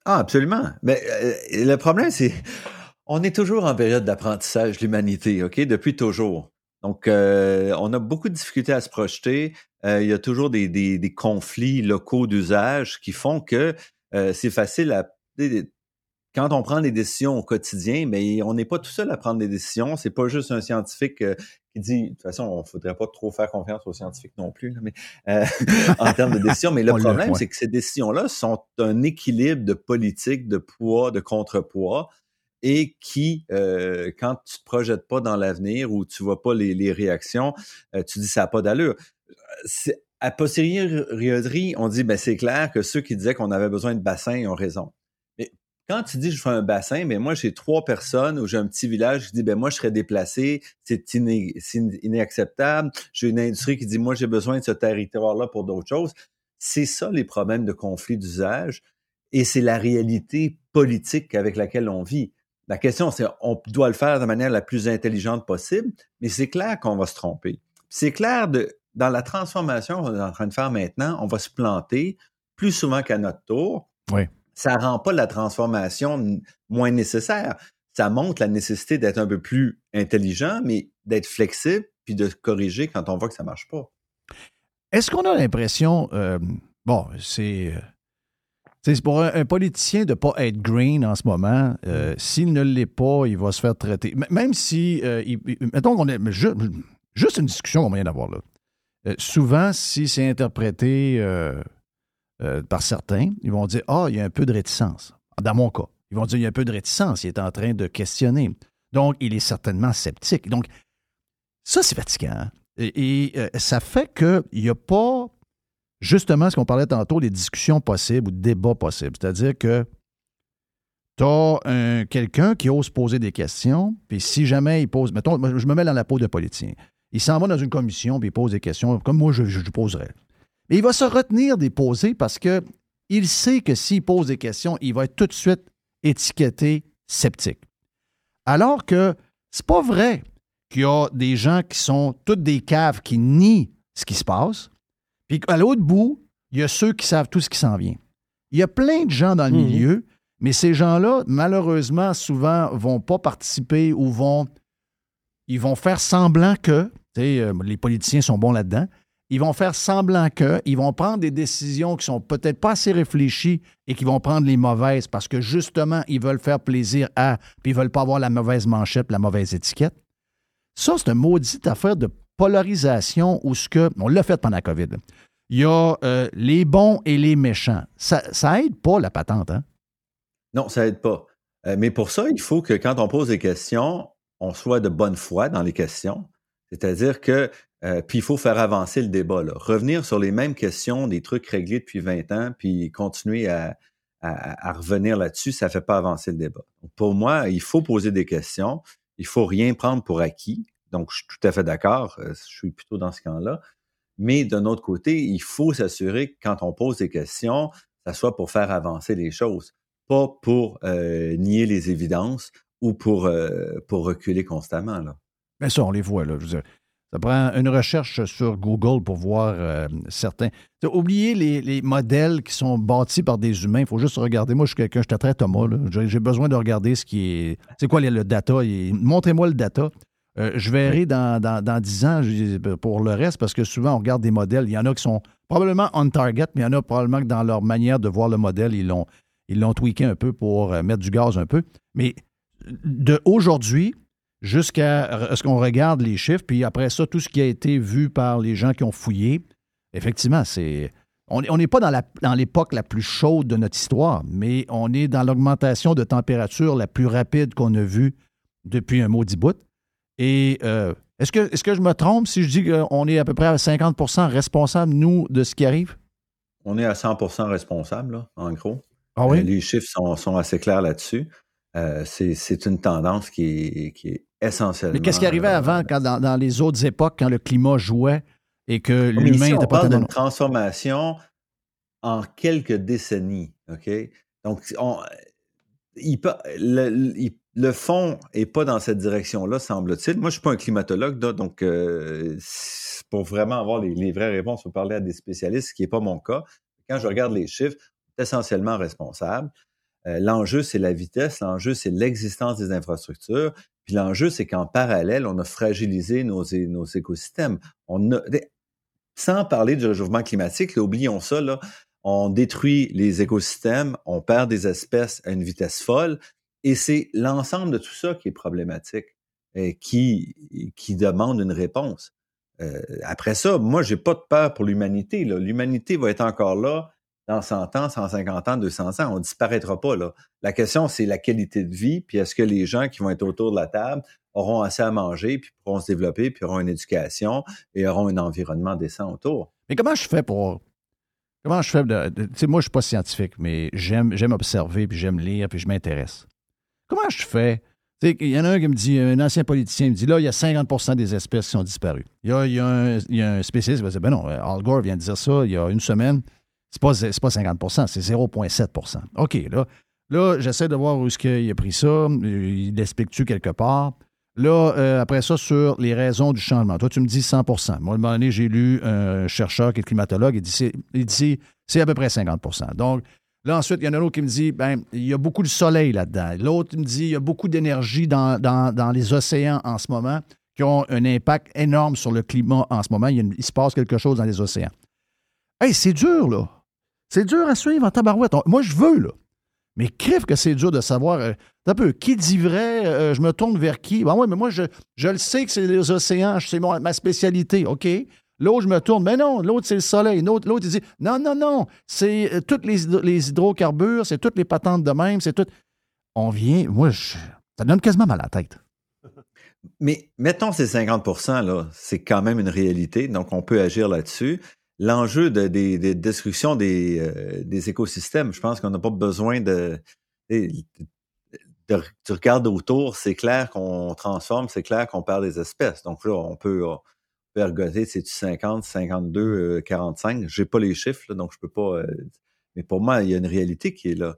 Ah, absolument. Mais euh, le problème, c'est. On est toujours en période d'apprentissage, l'humanité, OK? Depuis toujours. Donc, euh, on a beaucoup de difficultés à se projeter. Euh, il y a toujours des, des, conflits locaux d'usage qui font que c'est facile à... Quand on prend des décisions au quotidien, mais on n'est pas tout seul à prendre des décisions. C'est pas juste un scientifique qui dit, de toute façon, on ne faudrait pas trop faire confiance aux scientifiques non plus, mais en termes de décisions. Mais le problème, c'est que ces décisions-là sont un équilibre de politique, de poids, de contrepoids et qui, euh, quand tu te projettes pas dans l'avenir ou tu vois pas les, réactions, euh, tu dis ça n'a pas d'allure. À posteriori, on dit ben c'est clair que ceux qui disaient qu'on avait besoin de bassins ont raison. Quand tu dis je fais un bassin, mais ben, moi j'ai trois personnes ou j'ai un petit village qui dit ben moi je serais déplacé, c'est inacceptable. J'ai une industrie qui dit moi j'ai besoin de ce territoire-là pour d'autres choses. C'est ça les problèmes de conflit d'usage et c'est la réalité politique avec laquelle on vit. La question, c'est on doit le faire de manière la plus intelligente possible, mais c'est clair qu'on va se tromper. C'est clair de dans la transformation qu'on est en train de faire maintenant, on va se planter plus souvent qu'à notre tour. Oui. Ça rend pas la transformation moins nécessaire. Ça montre la nécessité d'être un peu plus intelligent, mais d'être flexible puis de corriger quand on voit que ça marche pas. Est-ce qu'on a l'impression, euh, bon, c'est euh, C'est pour un, politicien de ne pas être green en ce moment. Euh, s'il ne l'est pas, il va se faire traiter. même si, euh, mettons qu'on est. Juste, une discussion qu'on vient d'avoir là. Euh, souvent, si c'est interprété par certains, ils vont dire Ah, il y a un peu de réticence. Dans mon cas, ils vont dire il y a un peu de réticence. Il est en train de questionner. Donc, il est certainement sceptique. Donc, ça, c'est fatigant. Hein. Et, ça fait qu'il n'y a pas justement ce qu'on parlait tantôt, les discussions possibles ou débats possibles. C'est-à-dire que tu as quelqu'un qui ose poser des questions, puis si jamais il pose, mettons, je me mets dans la peau de politicien. Il s'en va dans une commission, puis il pose des questions, comme moi je, je, poserais. Mais il va se retenir des poser parce que il sait que s'il pose des questions, il va être tout de suite étiqueté sceptique. Alors que c'est pas vrai qu'il y a des gens qui sont toutes des caves qui nient ce qui se passe, puis à l'autre bout, il y a ceux qui savent tout ce qui s'en vient. Il y a plein de gens dans le mhm. milieu, mais ces gens-là, malheureusement, souvent, vont pas participer ou vont. Ils vont faire semblant que. Euh, les politiciens sont bons là-dedans. Ils vont faire semblant que, ils vont prendre des décisions qui sont peut-être pas assez réfléchies et qui vont prendre les mauvaises parce que justement, ils veulent faire plaisir à, puis ils veulent pas avoir la mauvaise manchette, la mauvaise étiquette. Ça, c'est une maudite affaire de polarisation où ce que. On l'a fait pendant la COVID. Il y a euh, les bons et les méchants. Ça, ça aide pas la patente, hein? Non, ça aide pas. Euh, mais pour ça, il faut que quand on pose des questions, on soit de bonne foi dans les questions. C'est-à-dire que, euh, puis il faut faire avancer le débat. Revenir sur les mêmes questions, des trucs réglés depuis 20 ans, puis continuer à, revenir là-dessus, ça ne fait pas avancer le débat. pour moi, il faut poser des questions. Il faut rien prendre pour acquis. Donc, je suis tout à fait d'accord. Euh, je suis plutôt dans ce camp-là. Mais d'un autre côté, il faut s'assurer que quand on pose des questions, ça soit pour faire avancer les choses, pas pour euh, nier les évidences ou pour, pour reculer constamment. Là. Mais ça, on les voit. Là. Ça prend une recherche sur Google pour voir certains. Oubliez les, les, modèles qui sont bâtis par des humains. Il faut juste regarder. Moi, je suis quelqu'un, je suis très Thomas. J'ai besoin de regarder ce qui est. C'est quoi le data? Montrez-moi le data. Euh, je verrai dans, dans, 10 ans pour le reste, parce que souvent, on regarde des modèles. Il y en a qui sont probablement on target, mais il y en a probablement que dans leur manière de voir le modèle, ils l'ont, ils l'ont tweaké un peu pour euh, mettre du gaz un peu. Mais de aujourd'hui jusqu'à ce qu'on regarde les chiffres, puis après ça, tout ce qui a été vu par les gens qui ont fouillé, effectivement, c'est. On n'est pas dans, l'époque la plus chaude de notre histoire, mais on est dans l'augmentation de température la plus rapide qu'on a vue depuis un maudit bout. Et euh, est-ce que, est que je me trompe si je dis qu'on est à peu près à 50% responsable, nous, de ce qui arrive? On est à 100% responsable, en gros. Ah oui? Euh, les chiffres sont, assez clairs là-dessus. Euh, c'est une tendance qui est, qui est essentiellement. Mais qu'est-ce qui arrivait avant, quand, dans, les autres époques, quand le climat jouait et que l'humain n'était pas d'une transformation en quelques décennies. OK? Donc, on, il, peut, il, le fond n'est pas dans cette direction-là, semble-t-il. Moi, je ne suis pas un climatologue, donc euh, pour vraiment avoir les, vraies réponses, il faut parler à des spécialistes, ce qui n'est pas mon cas. Quand je regarde les chiffres, essentiellement responsable. L'enjeu, c'est la vitesse, l'enjeu, c'est l'existence des infrastructures, puis l'enjeu, c'est qu'en parallèle, on a fragilisé nos, écosystèmes. Sans parler du réchauffement climatique, oublions ça, là, on détruit les écosystèmes, on perd des espèces à une vitesse folle, et c'est l'ensemble de tout ça qui est problématique, et qui, qui demande une réponse. Après ça, moi, j'ai pas de peur pour l'humanité. L'humanité va être encore là dans 100 ans, 150 ans, 200 ans. On disparaîtra pas. Là. La question, c'est la qualité de vie, puis est-ce que les gens qui vont être autour de la table auront assez à manger, puis pourront se développer, puis auront une éducation et auront un environnement décent autour? Mais comment je fais pour Comment je fais de. moi, je suis pas scientifique, mais j'aime, j'aime observer, puis j'aime lire, puis je m'intéresse. Comment je fais? Il y en a un qui me dit, un ancien politicien me dit, là, il y a 50% des espèces qui sont disparues. Il y a, il y a, un, spécialiste qui va dire, ben non, Al Gore vient de dire ça il y a une semaine. C'est pas, pas 50% c'est 0,7% OK, là, là j'essaie de voir où est-ce qu'il a pris ça. Il l'explique-tu quelque part? Là, euh, après ça, sur les raisons du changement. Toi, tu me dis 100% Moi, à un moment donné, j'ai lu un chercheur qui est climatologue, il dit, il c'est à peu près 50% Donc, Là, ensuite, il y en a un autre qui me dit ben, il y a beaucoup de soleil là-dedans. L'autre me dit il y a beaucoup d'énergie dans, dans, les océans en ce moment qui ont un impact énorme sur le climat en ce moment. Il, se passe quelque chose dans les océans. Hey, c'est dur, là. C'est dur à suivre en tabarouette. moi, je veux, là. Mais crève que c'est dur de savoir. Euh, un peu, qui dit vrai, euh, je me tourne vers qui? Ben oui, mais moi, je, le sais que c'est les océans, c'est ma spécialité. OK? L'autre, je me tourne. Mais non, l'autre, c'est le soleil. L'autre, il dit non, non, non, c'est euh, tous les, les, hydrocarbures, c'est toutes les patentes de même, c'est tout. On vient, moi, ça donne quasiment mal à la tête. Mais mettons ces 50 là, c'est quand même une réalité, donc on peut agir là-dessus. L'enjeu de, des destructions des, euh, des, écosystèmes, je pense qu'on n'a pas besoin de, Tu regardes autour, c'est clair qu'on transforme, c'est clair qu'on perd des espèces. Donc là, on peut, ergoter, c'est-tu 50, 52, 45? J'ai pas les chiffres, donc je peux pas. Euh, mais pour moi, il y a une réalité qui est là.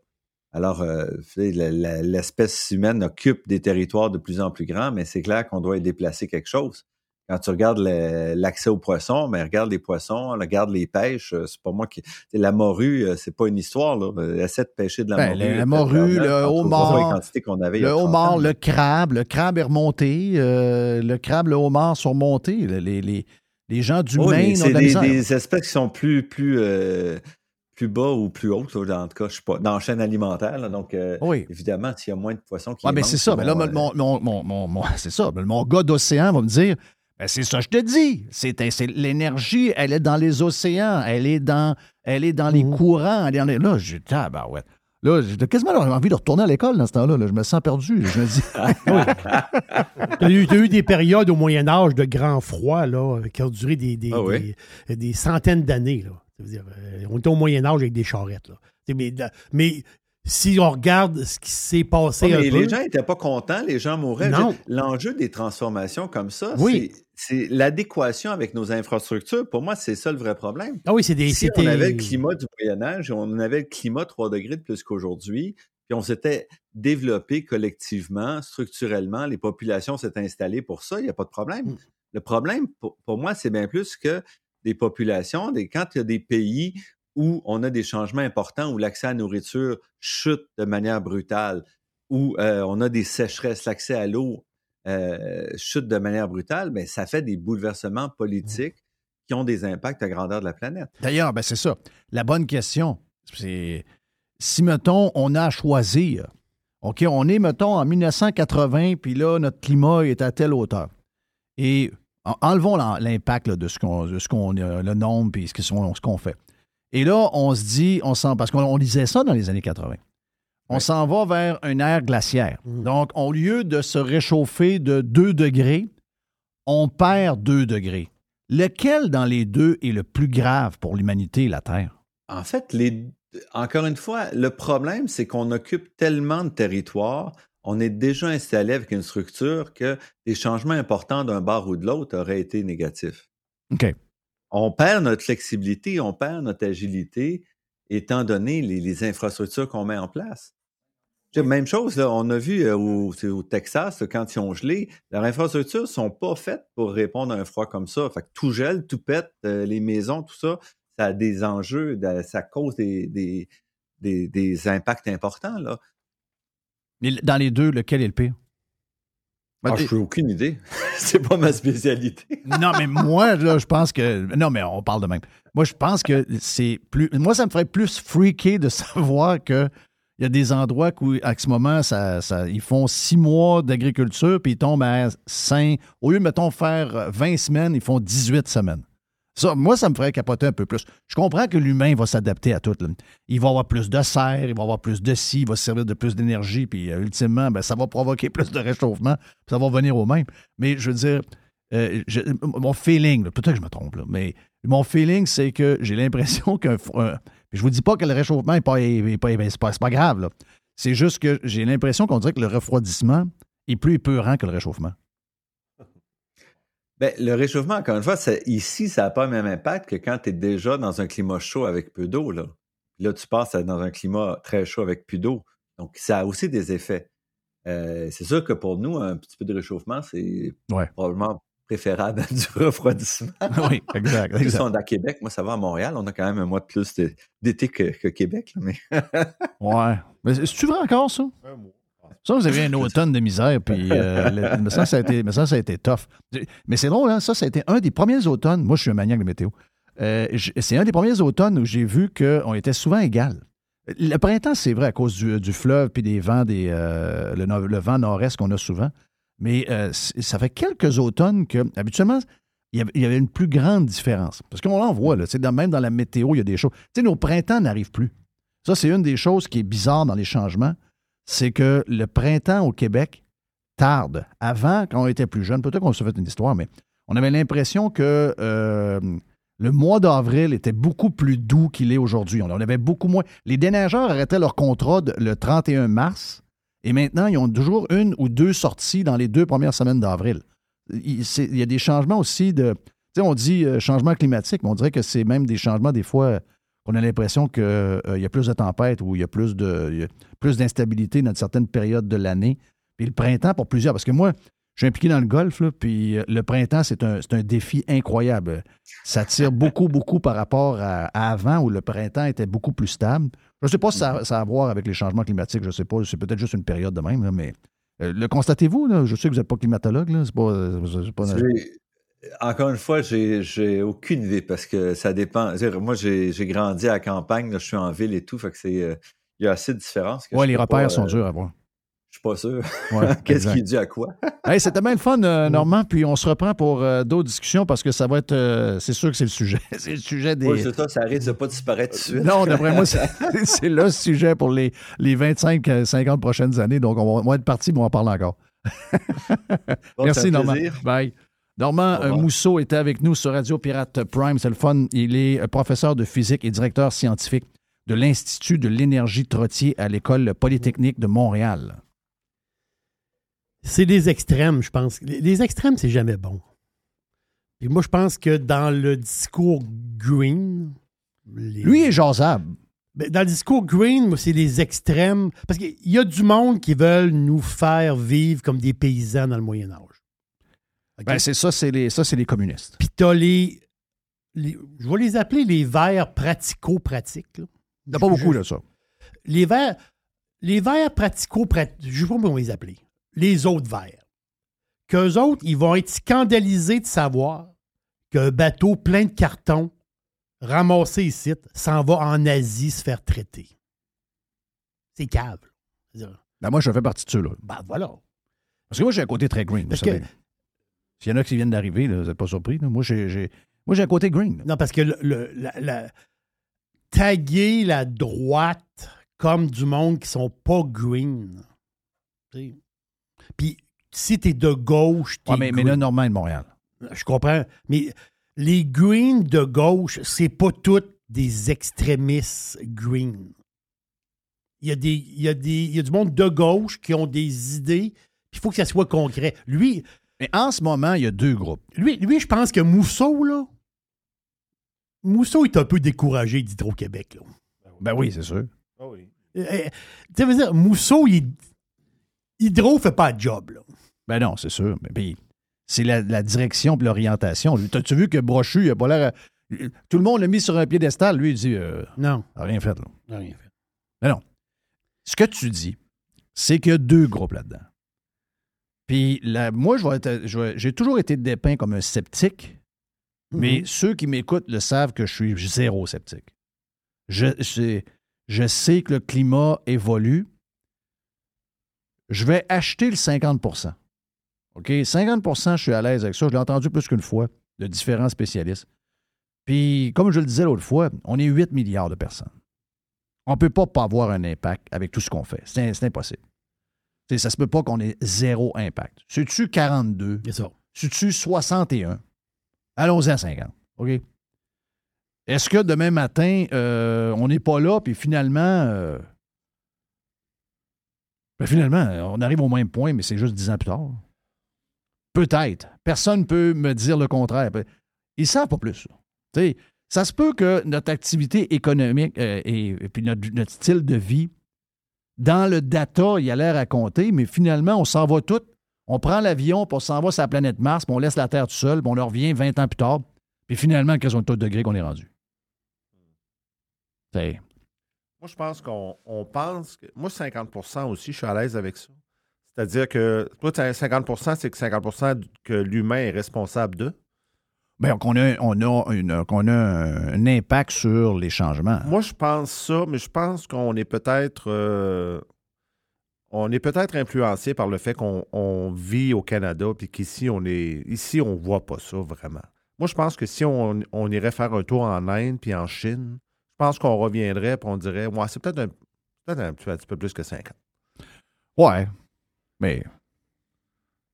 Alors, euh, l'espèce humaine occupe des territoires de plus en plus grands, mais c'est clair qu'on doit y déplacer quelque chose. Quand tu regardes l'accès aux poissons, mais regarde les poissons, regarde les pêches. Euh, c'est pas moi qui. La morue, euh, c'est pas une histoire. Là. Essaie de pêcher de la ben, morue. La morue, le homard. Le homard, le crabe. Le crabe est remonté. le crabe, le homard sont remontés. Les, les, les gens du Maine ont de des, des, espèces qui sont plus, plus plus bas ou plus haut, en tout cas, je suis pas dans la chaîne alimentaire. donc, euh, évidemment, s'il y a moins de poissons qui. Oui, mais c'est ça. Mais là, mon, c'est ça. Mon gars d'océan va me dire c'est ça, je te dis. C'est, l'énergie, elle est dans les océans, elle est dans, elle est dans les mmh. courants. Elle est dans Là, j'ai ah, ben ouais. Là, j'ai quasiment envie de retourner à l'école dans ce temps-là. Je me sens perdu. Je me dis. tu as, eu des périodes au Moyen Âge de grand froid là, qui ont duré des, des, ah des centaines d'années. Là. Euh, on était au Moyen Âge avec des charrettes. Mais, si on regarde ce qui s'est passé. les gens n'étaient pas contents, les gens mouraient. L'enjeu des transformations comme ça, c'est l'adéquation avec nos infrastructures. Pour moi, c'est ça le vrai problème. Ah oui, c'est des. Si on avait le climat du Moyen Âge, on avait le climat 3 degrés de plus qu'aujourd'hui, puis on s'était développé collectivement, structurellement, les populations s'étaient installées pour ça, il n'y a pas de problème. Mm. Le problème, pour moi, c'est bien plus que des populations, des, quand il y a des pays où on a des changements importants, où l'accès à la nourriture chute de manière brutale, où euh, on a des sécheresses, l'accès à l'eau euh, chute de manière brutale, bien, ça fait des bouleversements mmh. politiques qui ont des impacts à grandeur de la planète. D'ailleurs, ben c'est ça. La bonne question, c'est si, mettons, on a à choisir, OK, on est, mettons, en 1980, puis là, notre climat est à telle hauteur. Et enlevons l'impact de ce qu'on, ce qu'on, le nombre et ce qu'on fait. Et là, on se dit, on sent, parce qu'on disait ça dans les années 80. On s'en va vers une ère glaciaire. Mm. Donc, au lieu de se réchauffer de 2 degrés, on perd 2 degrés. Lequel dans les deux est le plus grave pour l'humanité et la Terre? En fait, les, encore une fois, le problème, c'est qu'on occupe tellement de territoire on est déjà installé avec une structure que des changements importants d'un bar ou de l'autre auraient été négatifs. OK. On perd notre flexibilité, on perd notre agilité, étant donné les, infrastructures qu'on met en place. Même chose, on a vu euh, au, Texas, quand ils ont gelé, leurs infrastructures ne sont pas faites pour répondre à un froid comme ça. Fait que tout gèle, tout pète, euh, les maisons, tout ça, ça a des enjeux, ça cause des, des, des impacts importants. Là. Dans les deux, lequel est le pire? Ah, je n'ai aucune idée. c'est pas ma spécialité. non, mais moi, là, je pense que. Non, mais on parle de même. Moi, je pense que c'est plus. Moi, ça me ferait plus freaker de savoir que. Il y a des endroits où, à ce moment, ça, ça, ils font six mois d'agriculture, puis ils tombent à cinq. Au lieu de, mettons, faire 20 semaines, ils font 18 semaines moi, ça me ferait capoter un peu plus. Je comprends que l'humain va s'adapter à tout. Il va avoir plus de serre, il va avoir plus de scie, il va se servir de plus d'énergie, puis euh, ultimement, ben, ça va provoquer plus de réchauffement, ça va venir au même. Mais je veux dire, euh, mon feeling, peut-être que je me trompe, mais mon feeling, c'est que j'ai l'impression qu'un. je vous dis pas que le réchauffement n'est pas, pas, pas, grave. C'est juste que j'ai l'impression qu'on dirait que le refroidissement est plus épeurant que le réchauffement. Bien, le réchauffement, encore une fois, ici, ça n'a pas le même impact que quand tu es déjà dans un climat chaud avec peu d'eau. Là. là, tu passes dans un climat très chaud avec plus d'eau. Donc, ça a aussi des effets. Euh, c'est sûr que pour nous, un petit peu de réchauffement, c'est probablement préférable à du refroidissement. oui, exact. exact. on est à Québec, moi, ça va à Montréal. On a quand même un mois de plus d'été que, Québec. mais... ouais. Mais est-tu vrai encore, ça? Un mois. Ça, vous avez un automne de misère, puis euh, ça, ça a été, tough. Mais c'est drôle, hein? ça, ça a été un des premiers automnes. Moi, je suis un maniaque de météo. euh, c'est un des premiers automnes où j'ai vu qu'on était souvent égal. Le printemps, c'est vrai, à cause du, fleuve puis des vents, des, euh, le, vent nord-est qu'on a souvent. Mais ça fait quelques automnes que, habituellement, il y avait une plus grande différence. Parce qu'on en voit, même dans la météo, il y a des choses. Tu sais, nos printemps n'arrivent plus. Ça, c'est une des choses qui est bizarre dans les changements. C'est que le printemps au Québec tarde. Avant, quand on était plus jeune, peut-être qu'on se fait une histoire, mais on avait l'impression que euh, le mois d'avril était beaucoup plus doux qu'il est aujourd'hui. On avait beaucoup moins. Les déneigeurs arrêtaient leur contrat le 31 mars et maintenant, ils ont toujours une ou deux sorties dans les deux premières semaines d'avril. Il, y a des changements aussi de. Tu on dit euh, changement climatique, mais on dirait que c'est même des changements, des fois, qu'on a l'impression qu'il euh, y a plus de tempêtes ou il y a plus de plus d'instabilité dans certaines périodes de l'année. Puis le printemps, pour plusieurs, parce que moi, je suis impliqué dans le golf, puis euh, le printemps, c'est un, défi incroyable. Ça tire beaucoup, beaucoup par rapport à, avant où le printemps était beaucoup plus stable. Je ne sais pas si ça, a à voir avec les changements climatiques, je ne sais pas, c'est peut-être juste une période de même, mais euh, le constatez-vous? Je sais que vous n'êtes pas climatologue, c'est pas, Encore une fois, j'ai aucune idée parce que ça dépend. Moi, j'ai grandi à la campagne, je suis en ville et tout, fait que c'est. Il y a assez de différences. Oui, les repères sont durs à voir. Je suis pas sûr. Qu'est-ce qui est dû à quoi? c'était bien le fun, euh, Normand. Puis on se reprend pour euh, d'autres discussions parce que ça va être. Euh, c'est sûr que c'est le sujet. c'est le sujet des. Oui, c'est ça, ça risque de pas disparaître tout de suite. Non, d'après moi, c'est le sujet pour les, les 25-50 prochaines années. Donc, on va, être parti, mais on va en parler encore. Merci, Normand. Bye. Normand Mousseau était avec nous sur Radio Pirate Prime. C'est le fun. Il est professeur de physique et directeur scientifique de l'Institut de l'énergie Trottier à l'École polytechnique de Montréal. C'est des extrêmes, je pense. Les extrêmes, c'est jamais bon. Et moi, je pense que dans le discours green. Lui est jasable. Ben, dans le discours green, c'est les extrêmes. Parce qu'il y a du monde qui veulent nous faire vivre comme des paysans dans le Moyen-Âge. Ben, c'est ça, c'est les, ça, c'est les communistes. Puis t'as les, Je vais les appeler les verts pratico-pratiques. Il n'y a pas beaucoup, de ça. Les verts. Les verts pratico-pratiques. Je ne sais pas comment les appeler les autres verts. Qu'eux autres, ils vont être scandalisés de savoir qu'un bateau plein de cartons ramassé ici s'en va en Asie se faire traiter. C'est cave. Ben moi, je fais partie de ceux-là. Ben voilà. Parce que moi, j'ai un côté très green. S'il y en a qui viennent d'arriver, vous n'êtes pas surpris. Moi, j'ai, moi, j'ai un côté green. Non, parce que le, la, taguer la droite comme du monde qui sont pas green. Puis si tu es de gauche, tu mais, mais là, Normand de Montréal. Je comprends. Mais les greens de gauche, c'est pas toutes des extrémistes green. Il y, a des, il, y a des, il y a du monde de gauche qui ont des idées, il faut que ça soit concret. Lui. Mais en ce moment, il y a deux groupes. Lui, lui je pense que Mousseau, là. Mousseau est un peu découragé d'Hydro-Québec, là. Ben oui, c'est sûr. Ah oui. Euh, euh, tu veux dire, Mousseau, il, Hydro fait pas de job, là. Ben non, c'est sûr. Mais c'est la, direction et l'orientation. T'as-tu vu que Brochu, il a pas l'air. Tout le monde l'a mis sur un piédestal. Lui, il dit. Euh, non. rien fait, là. Rien fait. Mais non. Ce que tu dis, c'est qu'il y a deux groupes là-dedans. Puis moi, j'ai toujours été dépeint comme un sceptique, mais mm-hmm. ceux qui m'écoutent le savent que je suis zéro sceptique. Je, je sais que le climat évolue, je vais acheter le 50% OK? 50% je suis à l'aise avec ça. Je l'ai entendu plus qu'une fois de différents spécialistes. Puis, comme je le disais l'autre fois, on est 8 milliards de personnes. On ne peut pas pas avoir un impact avec tout ce qu'on fait. C'est impossible. Ça ça se peut pas qu'on ait zéro impact. C'est-tu 42? C'est ça. C'est-tu 61? Allons-y à 50. OK? Est-ce que demain matin, euh, on n'est pas là, puis finalement, euh, mais finalement, on arrive au même point, mais c'est juste dix ans plus tard? Peut-être. Personne ne peut me dire le contraire. Ils ne savent pas plus. ça se peut que notre activité économique euh, et, puis notre, style de vie, dans le data, il a l'air à compter, mais finalement, on s'en va tout. On prend l'avion, puis on s'en va sur la planète Mars, puis on laisse la Terre tout seul, puis on revient 20 ans plus tard, puis finalement, quels sont les taux de degrés qu'on est rendu? C'est moi, je pense qu'on pense que. Moi, 50% aussi, je suis à l'aise avec ça. C'est-à-dire que. Toi, 50% c'est que 50% que l'humain est responsable de. Ben, qu'on a, on a, une- qu'on a un, impact sur les changements. Moi, je pense ça, mais je pense qu'on est peut-être. euh, on est peut-être influencé par le fait qu'on on vit au Canada, puis qu'ici, on est. Ici, on voit pas ça vraiment. Moi, je pense que si on, on irait faire un tour en Inde puis en Chine, je pense qu'on reviendrait et on dirait, ouais, c'est peut-être un, peut-être un, petit- peu plus que 50. Ouais. Mais.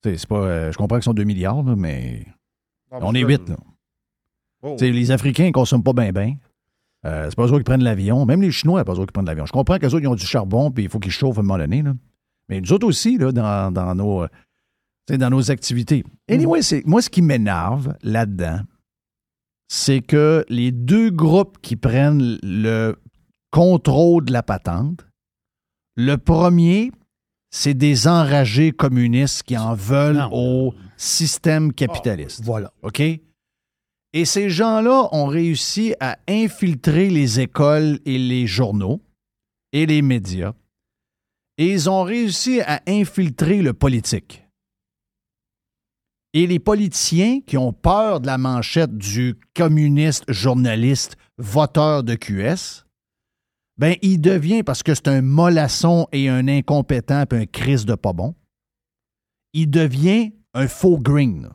c'est pas. euh, je comprends qu'ils sont 2 milliards, là, mais. On est 8, là. Oh. Les Africains ne consomment pas bien, bien. Euh, c'est pas eux qui prennent l'avion. Même les Chinois, c'est pas eux qui prennent l'avion. Je comprends qu'eux autres, ils ont du charbon, puis il faut qu'ils chauffent à un moment donné. Là. Mais nous autres aussi, là, dans, dans nos, euh, dans nos activités. Anyway, c'est, moi, ce qui m'énerve là-dedans, c'est que les deux groupes qui prennent le contrôle de la patente, le premier, c'est des enragés communistes qui en veulent Non. au système capitaliste. Voilà. OK? Et ces gens-là ont réussi à infiltrer les écoles et les journaux et les médias. Et ils ont réussi à infiltrer le politique. Et les politiciens qui ont peur de la manchette du communiste journaliste voteur de QS, ben, il devient, parce que c'est un mollasson et un incompétent puis un crise de pas bon, il devient un faux green.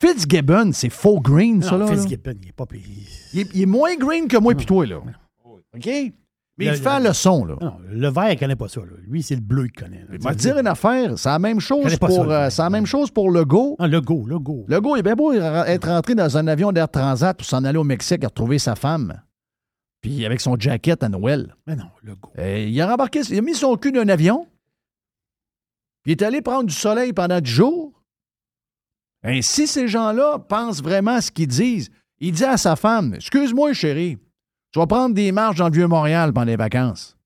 Fitzgibbon, c'est faux green, ça, Non, là. là. Fitzgibbon, il est pas payé. Il est, il est moins green que moi et toi, là. OK? Mais Le- il fait le son, là. Non, le vert, il connaît pas ça. là. Lui, c'est le bleu qu'il connaît. vais te dire une affaire, c'est la même chose pour, ça, le euh, la même chose pour Legault. Ah, le go, le go. Legault, il est bien beau être rentré dans un avion d'Air Transat pour s'en aller au Mexique et retrouver sa femme. Puis avec son jacket à Noël. Mais non, le go. Euh, il a rembarqué, il a mis son cul d'un avion. Puis il est allé prendre du soleil pendant du jour. Et si ces gens-là pensent vraiment à ce qu'ils disent, il dit à sa femme Excuse-moi, chérie, je vais prendre des marches dans le Vieux-Montréal pendant les vacances.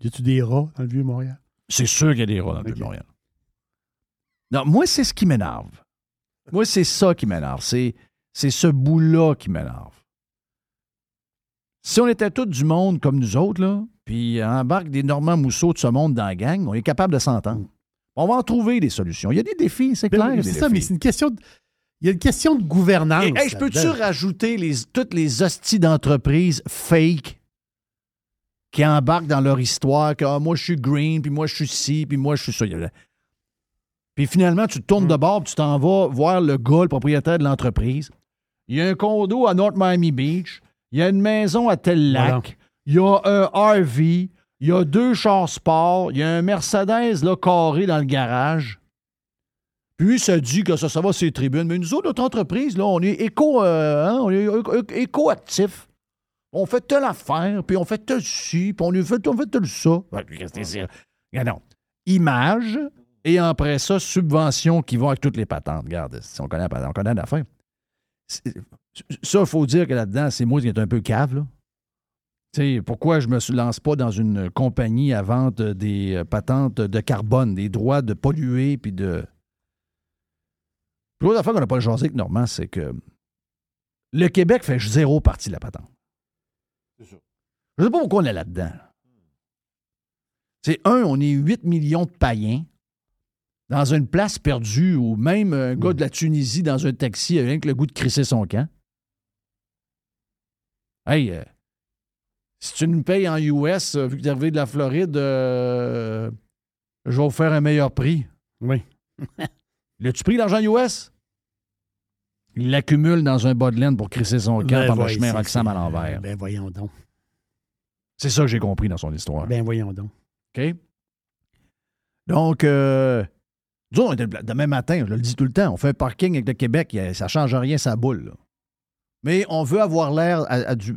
Y a-tu des rats dans le Vieux-Montréal? C'est sûr qu'il y a des rats dans le. Vieux-Montréal. Non, moi, c'est ce qui m'énerve. Moi, c'est ça qui m'énerve. C'est, c'est ce bout-là qui m'énerve. Si on était tous du monde comme nous autres, là, puis embarque des Normands Mousseau de ce monde dans la gang, on est capable de s'entendre. On va en trouver des solutions. Il y a des défis, c'est Ben clair. c'est ça, mais c'est une question de. Il y a une question de gouvernance. Hey, je peux-tu rajouter les, toutes les hosties d'entreprises fake qui embarquent dans leur histoire, que ah, moi je suis green, puis moi je suis ci, puis moi je suis ça. Puis finalement, tu te tournes Mm. de bord, puis tu t'en vas voir le gars, le propriétaire de l'entreprise. Il y a un condo à North Miami Beach, il y a une maison à tel lac, il y a un RV, il y a deux chars sport, il y a un Mercedes là, carré dans le garage. Puis ça dit que ça, ça va sur les tribunes. Mais nous autres, notre entreprise, là, on est éco, euh, hein, on est é- éco-actif. On fait telle affaire, puis on fait tel ci, puis on fait, on fait tel ça. Non. Image, et après ça, subvention qui vont avec toutes les patentes. Regarde, si on connaît, la patente, on connaît l'affaire. Ça, il faut dire que là-dedans, c'est moi qui est un peu cave, là. Tu sais, pourquoi je me suis- lance pas dans une compagnie à vente des euh, patentes de carbone, des droits de polluer, puis de... L'autre affaire qu'on n'a pas jasé avec Normand, c'est que le Québec fait zéro partie de la patente. Je ne sais pas pourquoi on est là-dedans. C'est un, on est 8 millions de païens dans une place perdue où même un gars de la Tunisie dans un taxi a rien que le goût de crisser son camp. Hey, euh, si tu nous payes en US, euh, vu que tu es arrivé de la Floride, euh, je vais vous faire un meilleur prix. Oui. L'as-tu pris l'argent US? Il l'accumule dans un bas de laine pour crisser son camp Ben, par le chemin Roxham à l'envers. Ben voyons donc. C'est ça que j'ai compris dans son histoire. Ben voyons donc. OK? Donc, euh, nous autres, on était le- demain matin, je le dis tout le temps, on fait un parking avec le Québec, ça ne change rien, ça boule. là. Mais on veut avoir l'air à, à du.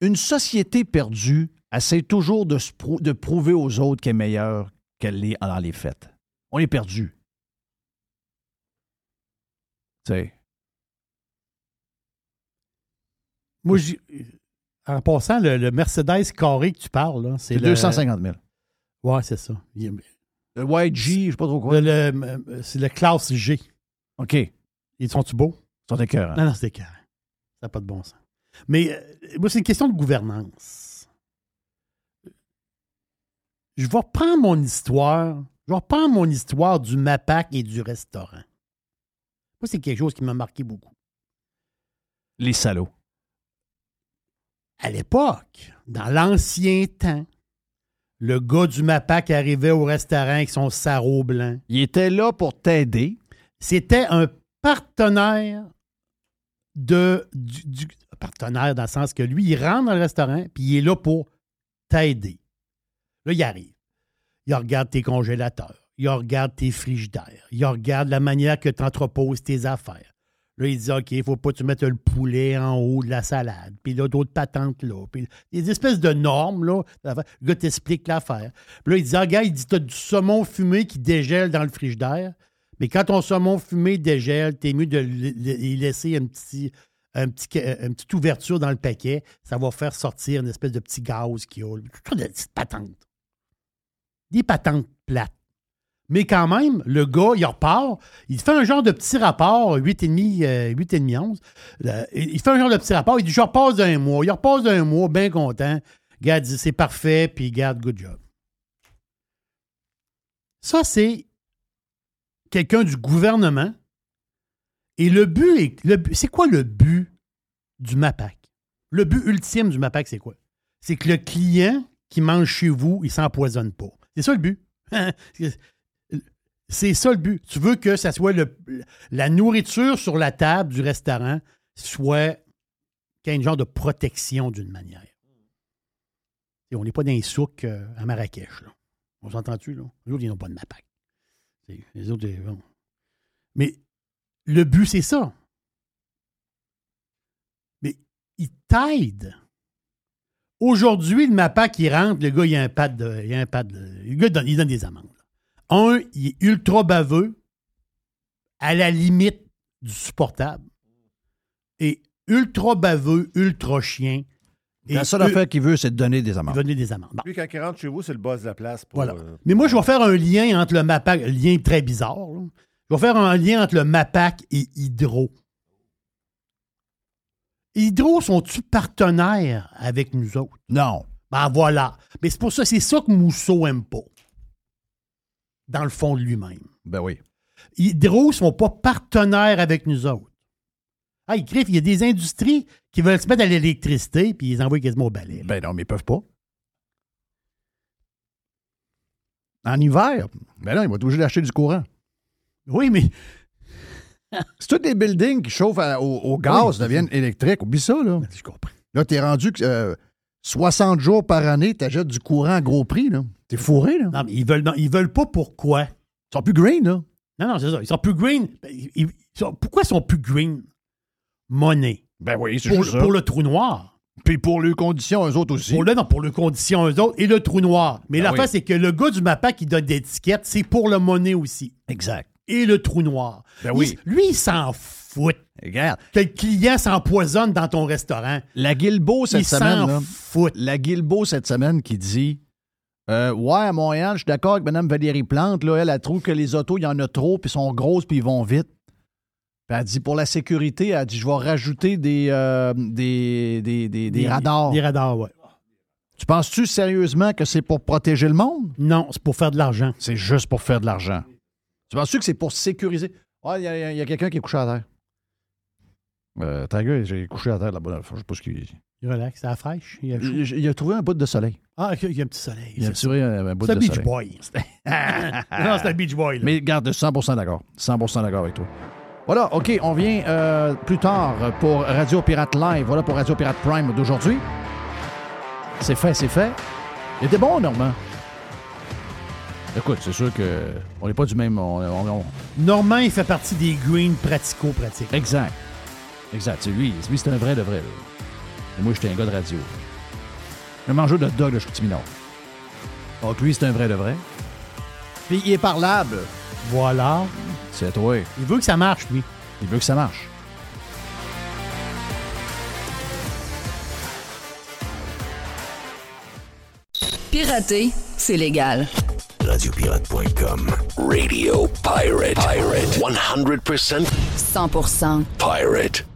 Une société perdue essaie toujours de, se prou- de prouver aux autres qu'elle est meilleure qu'elle l'est dans les faits. On est perdu. Tu sais. Moi, j'y- en passant, le, le Mercedes carré que tu parles, là, c'est C'est le... 250 000. Ouais, c'est ça. Il- Le YG, je sais pas trop quoi. le- le- c'est le classe G. OK. Ils Ils sont-tu beaux? sont écœurants. Non, non, c'est carré. Ça n'a pas de bon sens. Mais euh, moi, c'est une question de gouvernance. Je vais reprendre mon histoire. Je vais reprendre mon histoire du MAPAC et du restaurant. Moi, c'est quelque chose qui m'a marqué beaucoup. Les salauds. À l'époque, dans l'ancien temps, le gars du MAPAC arrivait au restaurant avec son sarrau blanc. Il était là pour t'aider. C'était un partenaire de du, partenaire dans le sens que lui, il rentre dans le restaurant puis il est là pour t'aider. Là, il arrive. Il regarde tes congélateurs. Il regarde tes frigidaires. Il regarde la manière que tu entreposes tes affaires. Là, il dit OK, il ne faut pas que tu mettes le poulet en haut de la salade. Puis là, d'autres patentes là. Puis des espèces de normes, là. Le gars t'explique l'affaire. Puis là, il dit ah, Regarde, il dit Tu as du saumon fumé qui dégèle dans le frigidaire. Mais quand ton saumon fumé dégèle, t'es mieux de laisser un petit, un petit, une petite ouverture dans le paquet. Ça va faire sortir une espèce de petit gaz qui a. Des petites patentes. Des patentes plates. Mais quand même, le gars, il repart, il fait un genre de petit rapport, 8,5, euh, 8,5, 11. Là, il fait un genre de petit rapport, il dit Je repasse d'un mois. Il repasse d'un mois, bien content. Dit, c'est parfait, puis garde, good job. Ça, c'est quelqu'un du gouvernement. Et le but, est, c'est quoi le but du MAPAC? Le but ultime du MAPAC, c'est quoi? C'est que le client qui mange chez vous, il s'empoisonne pas. C'est ça le but. c'est ça le but. Tu veux que ça soit la nourriture sur la table du restaurant soit qu'il genre de protection d'une manière. Et on n'est pas dans les souks euh, à Marrakech. On s'entend-tu? Là? Ils n'ont pas de MAPAC. Les autres, bon. Mais le but, c'est ça. Mais il t'aide. Aujourd'hui, le MAPAC, il rentre, le gars, il a un pad de. Il a un pad le gars, il donne des amendes. Un, il est ultra baveux, à la limite du supportable. Et ultra baveux, ultra chien. Et La seule ul- affaire qu'il veut, c'est de donner des amendes. donner des amendes. Bon. Lui, quand il rentre chez vous, c'est le boss de la place. Pour, Voilà. euh, Mais moi, je vais faire un lien entre le MAPAC, un lien très bizarre. là. Je vais faire un lien entre le MAPAC et Hydro. Hydro, sont-tu partenaires avec nous autres? Non. Ben voilà. Mais c'est pour ça, c'est ça que Mousseau aime pas. Dans le fond de lui-même. Ben oui. Hydro ne sont pas partenaires avec nous autres. Ah, Griff, il y a des industries qui veulent se mettre à l'électricité puis ils envoient quasiment au balai. Ben non, mais ils peuvent pas. En hiver, ben non, ils vont être obligés d'acheter du courant. Oui, mais. C'est tous les buildings qui chauffent à- au, au gaz Oui. deviennent électriques. Oublie ça, là. Je comprends. Là, t'es rendu que euh, 60 jours par année, t'achètes du courant à gros prix, là. T'es fourré, là. Non, mais ils veulent, non, ils veulent pas pourquoi. Ils sont plus green, là. Non, non, c'est ça. Ils sont plus green. Ben, ils- ils sont- pourquoi ils sont plus green? Monnaie. Ben oui, c'est Pour, ça. pour le trou noir. Puis pour les conditions, eux autres aussi. Pour le, non, pour les conditions, eux autres, et le trou noir. Mais Ben l'affaire, oui. c'est que le gars du MAPA qui donne des étiquettes, c'est pour le monnaie aussi. Exact. Et le trou noir. Ben oui. Lui, il s'en fout. Regarde. Que le client s'empoisonne dans ton restaurant. La Guilbeault cette Il s'en semaine, là, fout. la Guilbeault cette semaine qui dit euh, Ouais, à Montréal, je suis d'accord avec Mme Valérie Plante. Là, elle, elle trouve que les autos, il y en a trop, puis sont grosses, puis ils vont vite. Puis elle dit Pour la sécurité, elle dit Je vais rajouter des, euh, des, des, des- des radars. Des radars, ouais. Tu penses-tu sérieusement que c'est pour protéger le monde? Non, c'est pour faire de l'argent. C'est juste pour faire de l'argent. Tu penses-tu que c'est pour sécuriser? Ouais, il y a, il y a quelqu'un qui est couché à terre. Euh, ta gueule, j'ai couché à terre là-bas. Je sais pas ce qu'il. Il relaxe, c'est la fraîche. Il a. Il, a trouvé un bout de soleil. Ah, il y a un petit soleil. Il a c'est trouvé un, un bout C'est de un Beach soleil. Boy. non, c'est un Beach Boy. là. Mais garde, 100% d'accord. 100% d'accord avec toi. Voilà, OK, on vient euh, plus tard pour Radio Pirate Live. Voilà pour Radio Pirate Prime d'aujourd'hui. C'est fait, c'est fait. Il était bon, Normand. Écoute, c'est sûr que on n'est pas du même. on- on- on- Normand, il fait partie des greens pratico-pratiques. Exact. Exact. C'est lui. Lui, c'est un vrai de vrai. là. Et moi, j'étais un gars de radio. Un mangeur de dog de Chicoutimi-Nord. Donc, lui, c'est un vrai de vrai. Puis, il est parlable. Voilà. C'est à toi. Il veut que ça marche, lui. Il veut que ça marche. Pirater, c'est légal. Radiopirate.com. Radio Pirate. Pirate. 100% 100% pirate.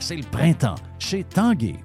C'est le printemps chez Tanguay.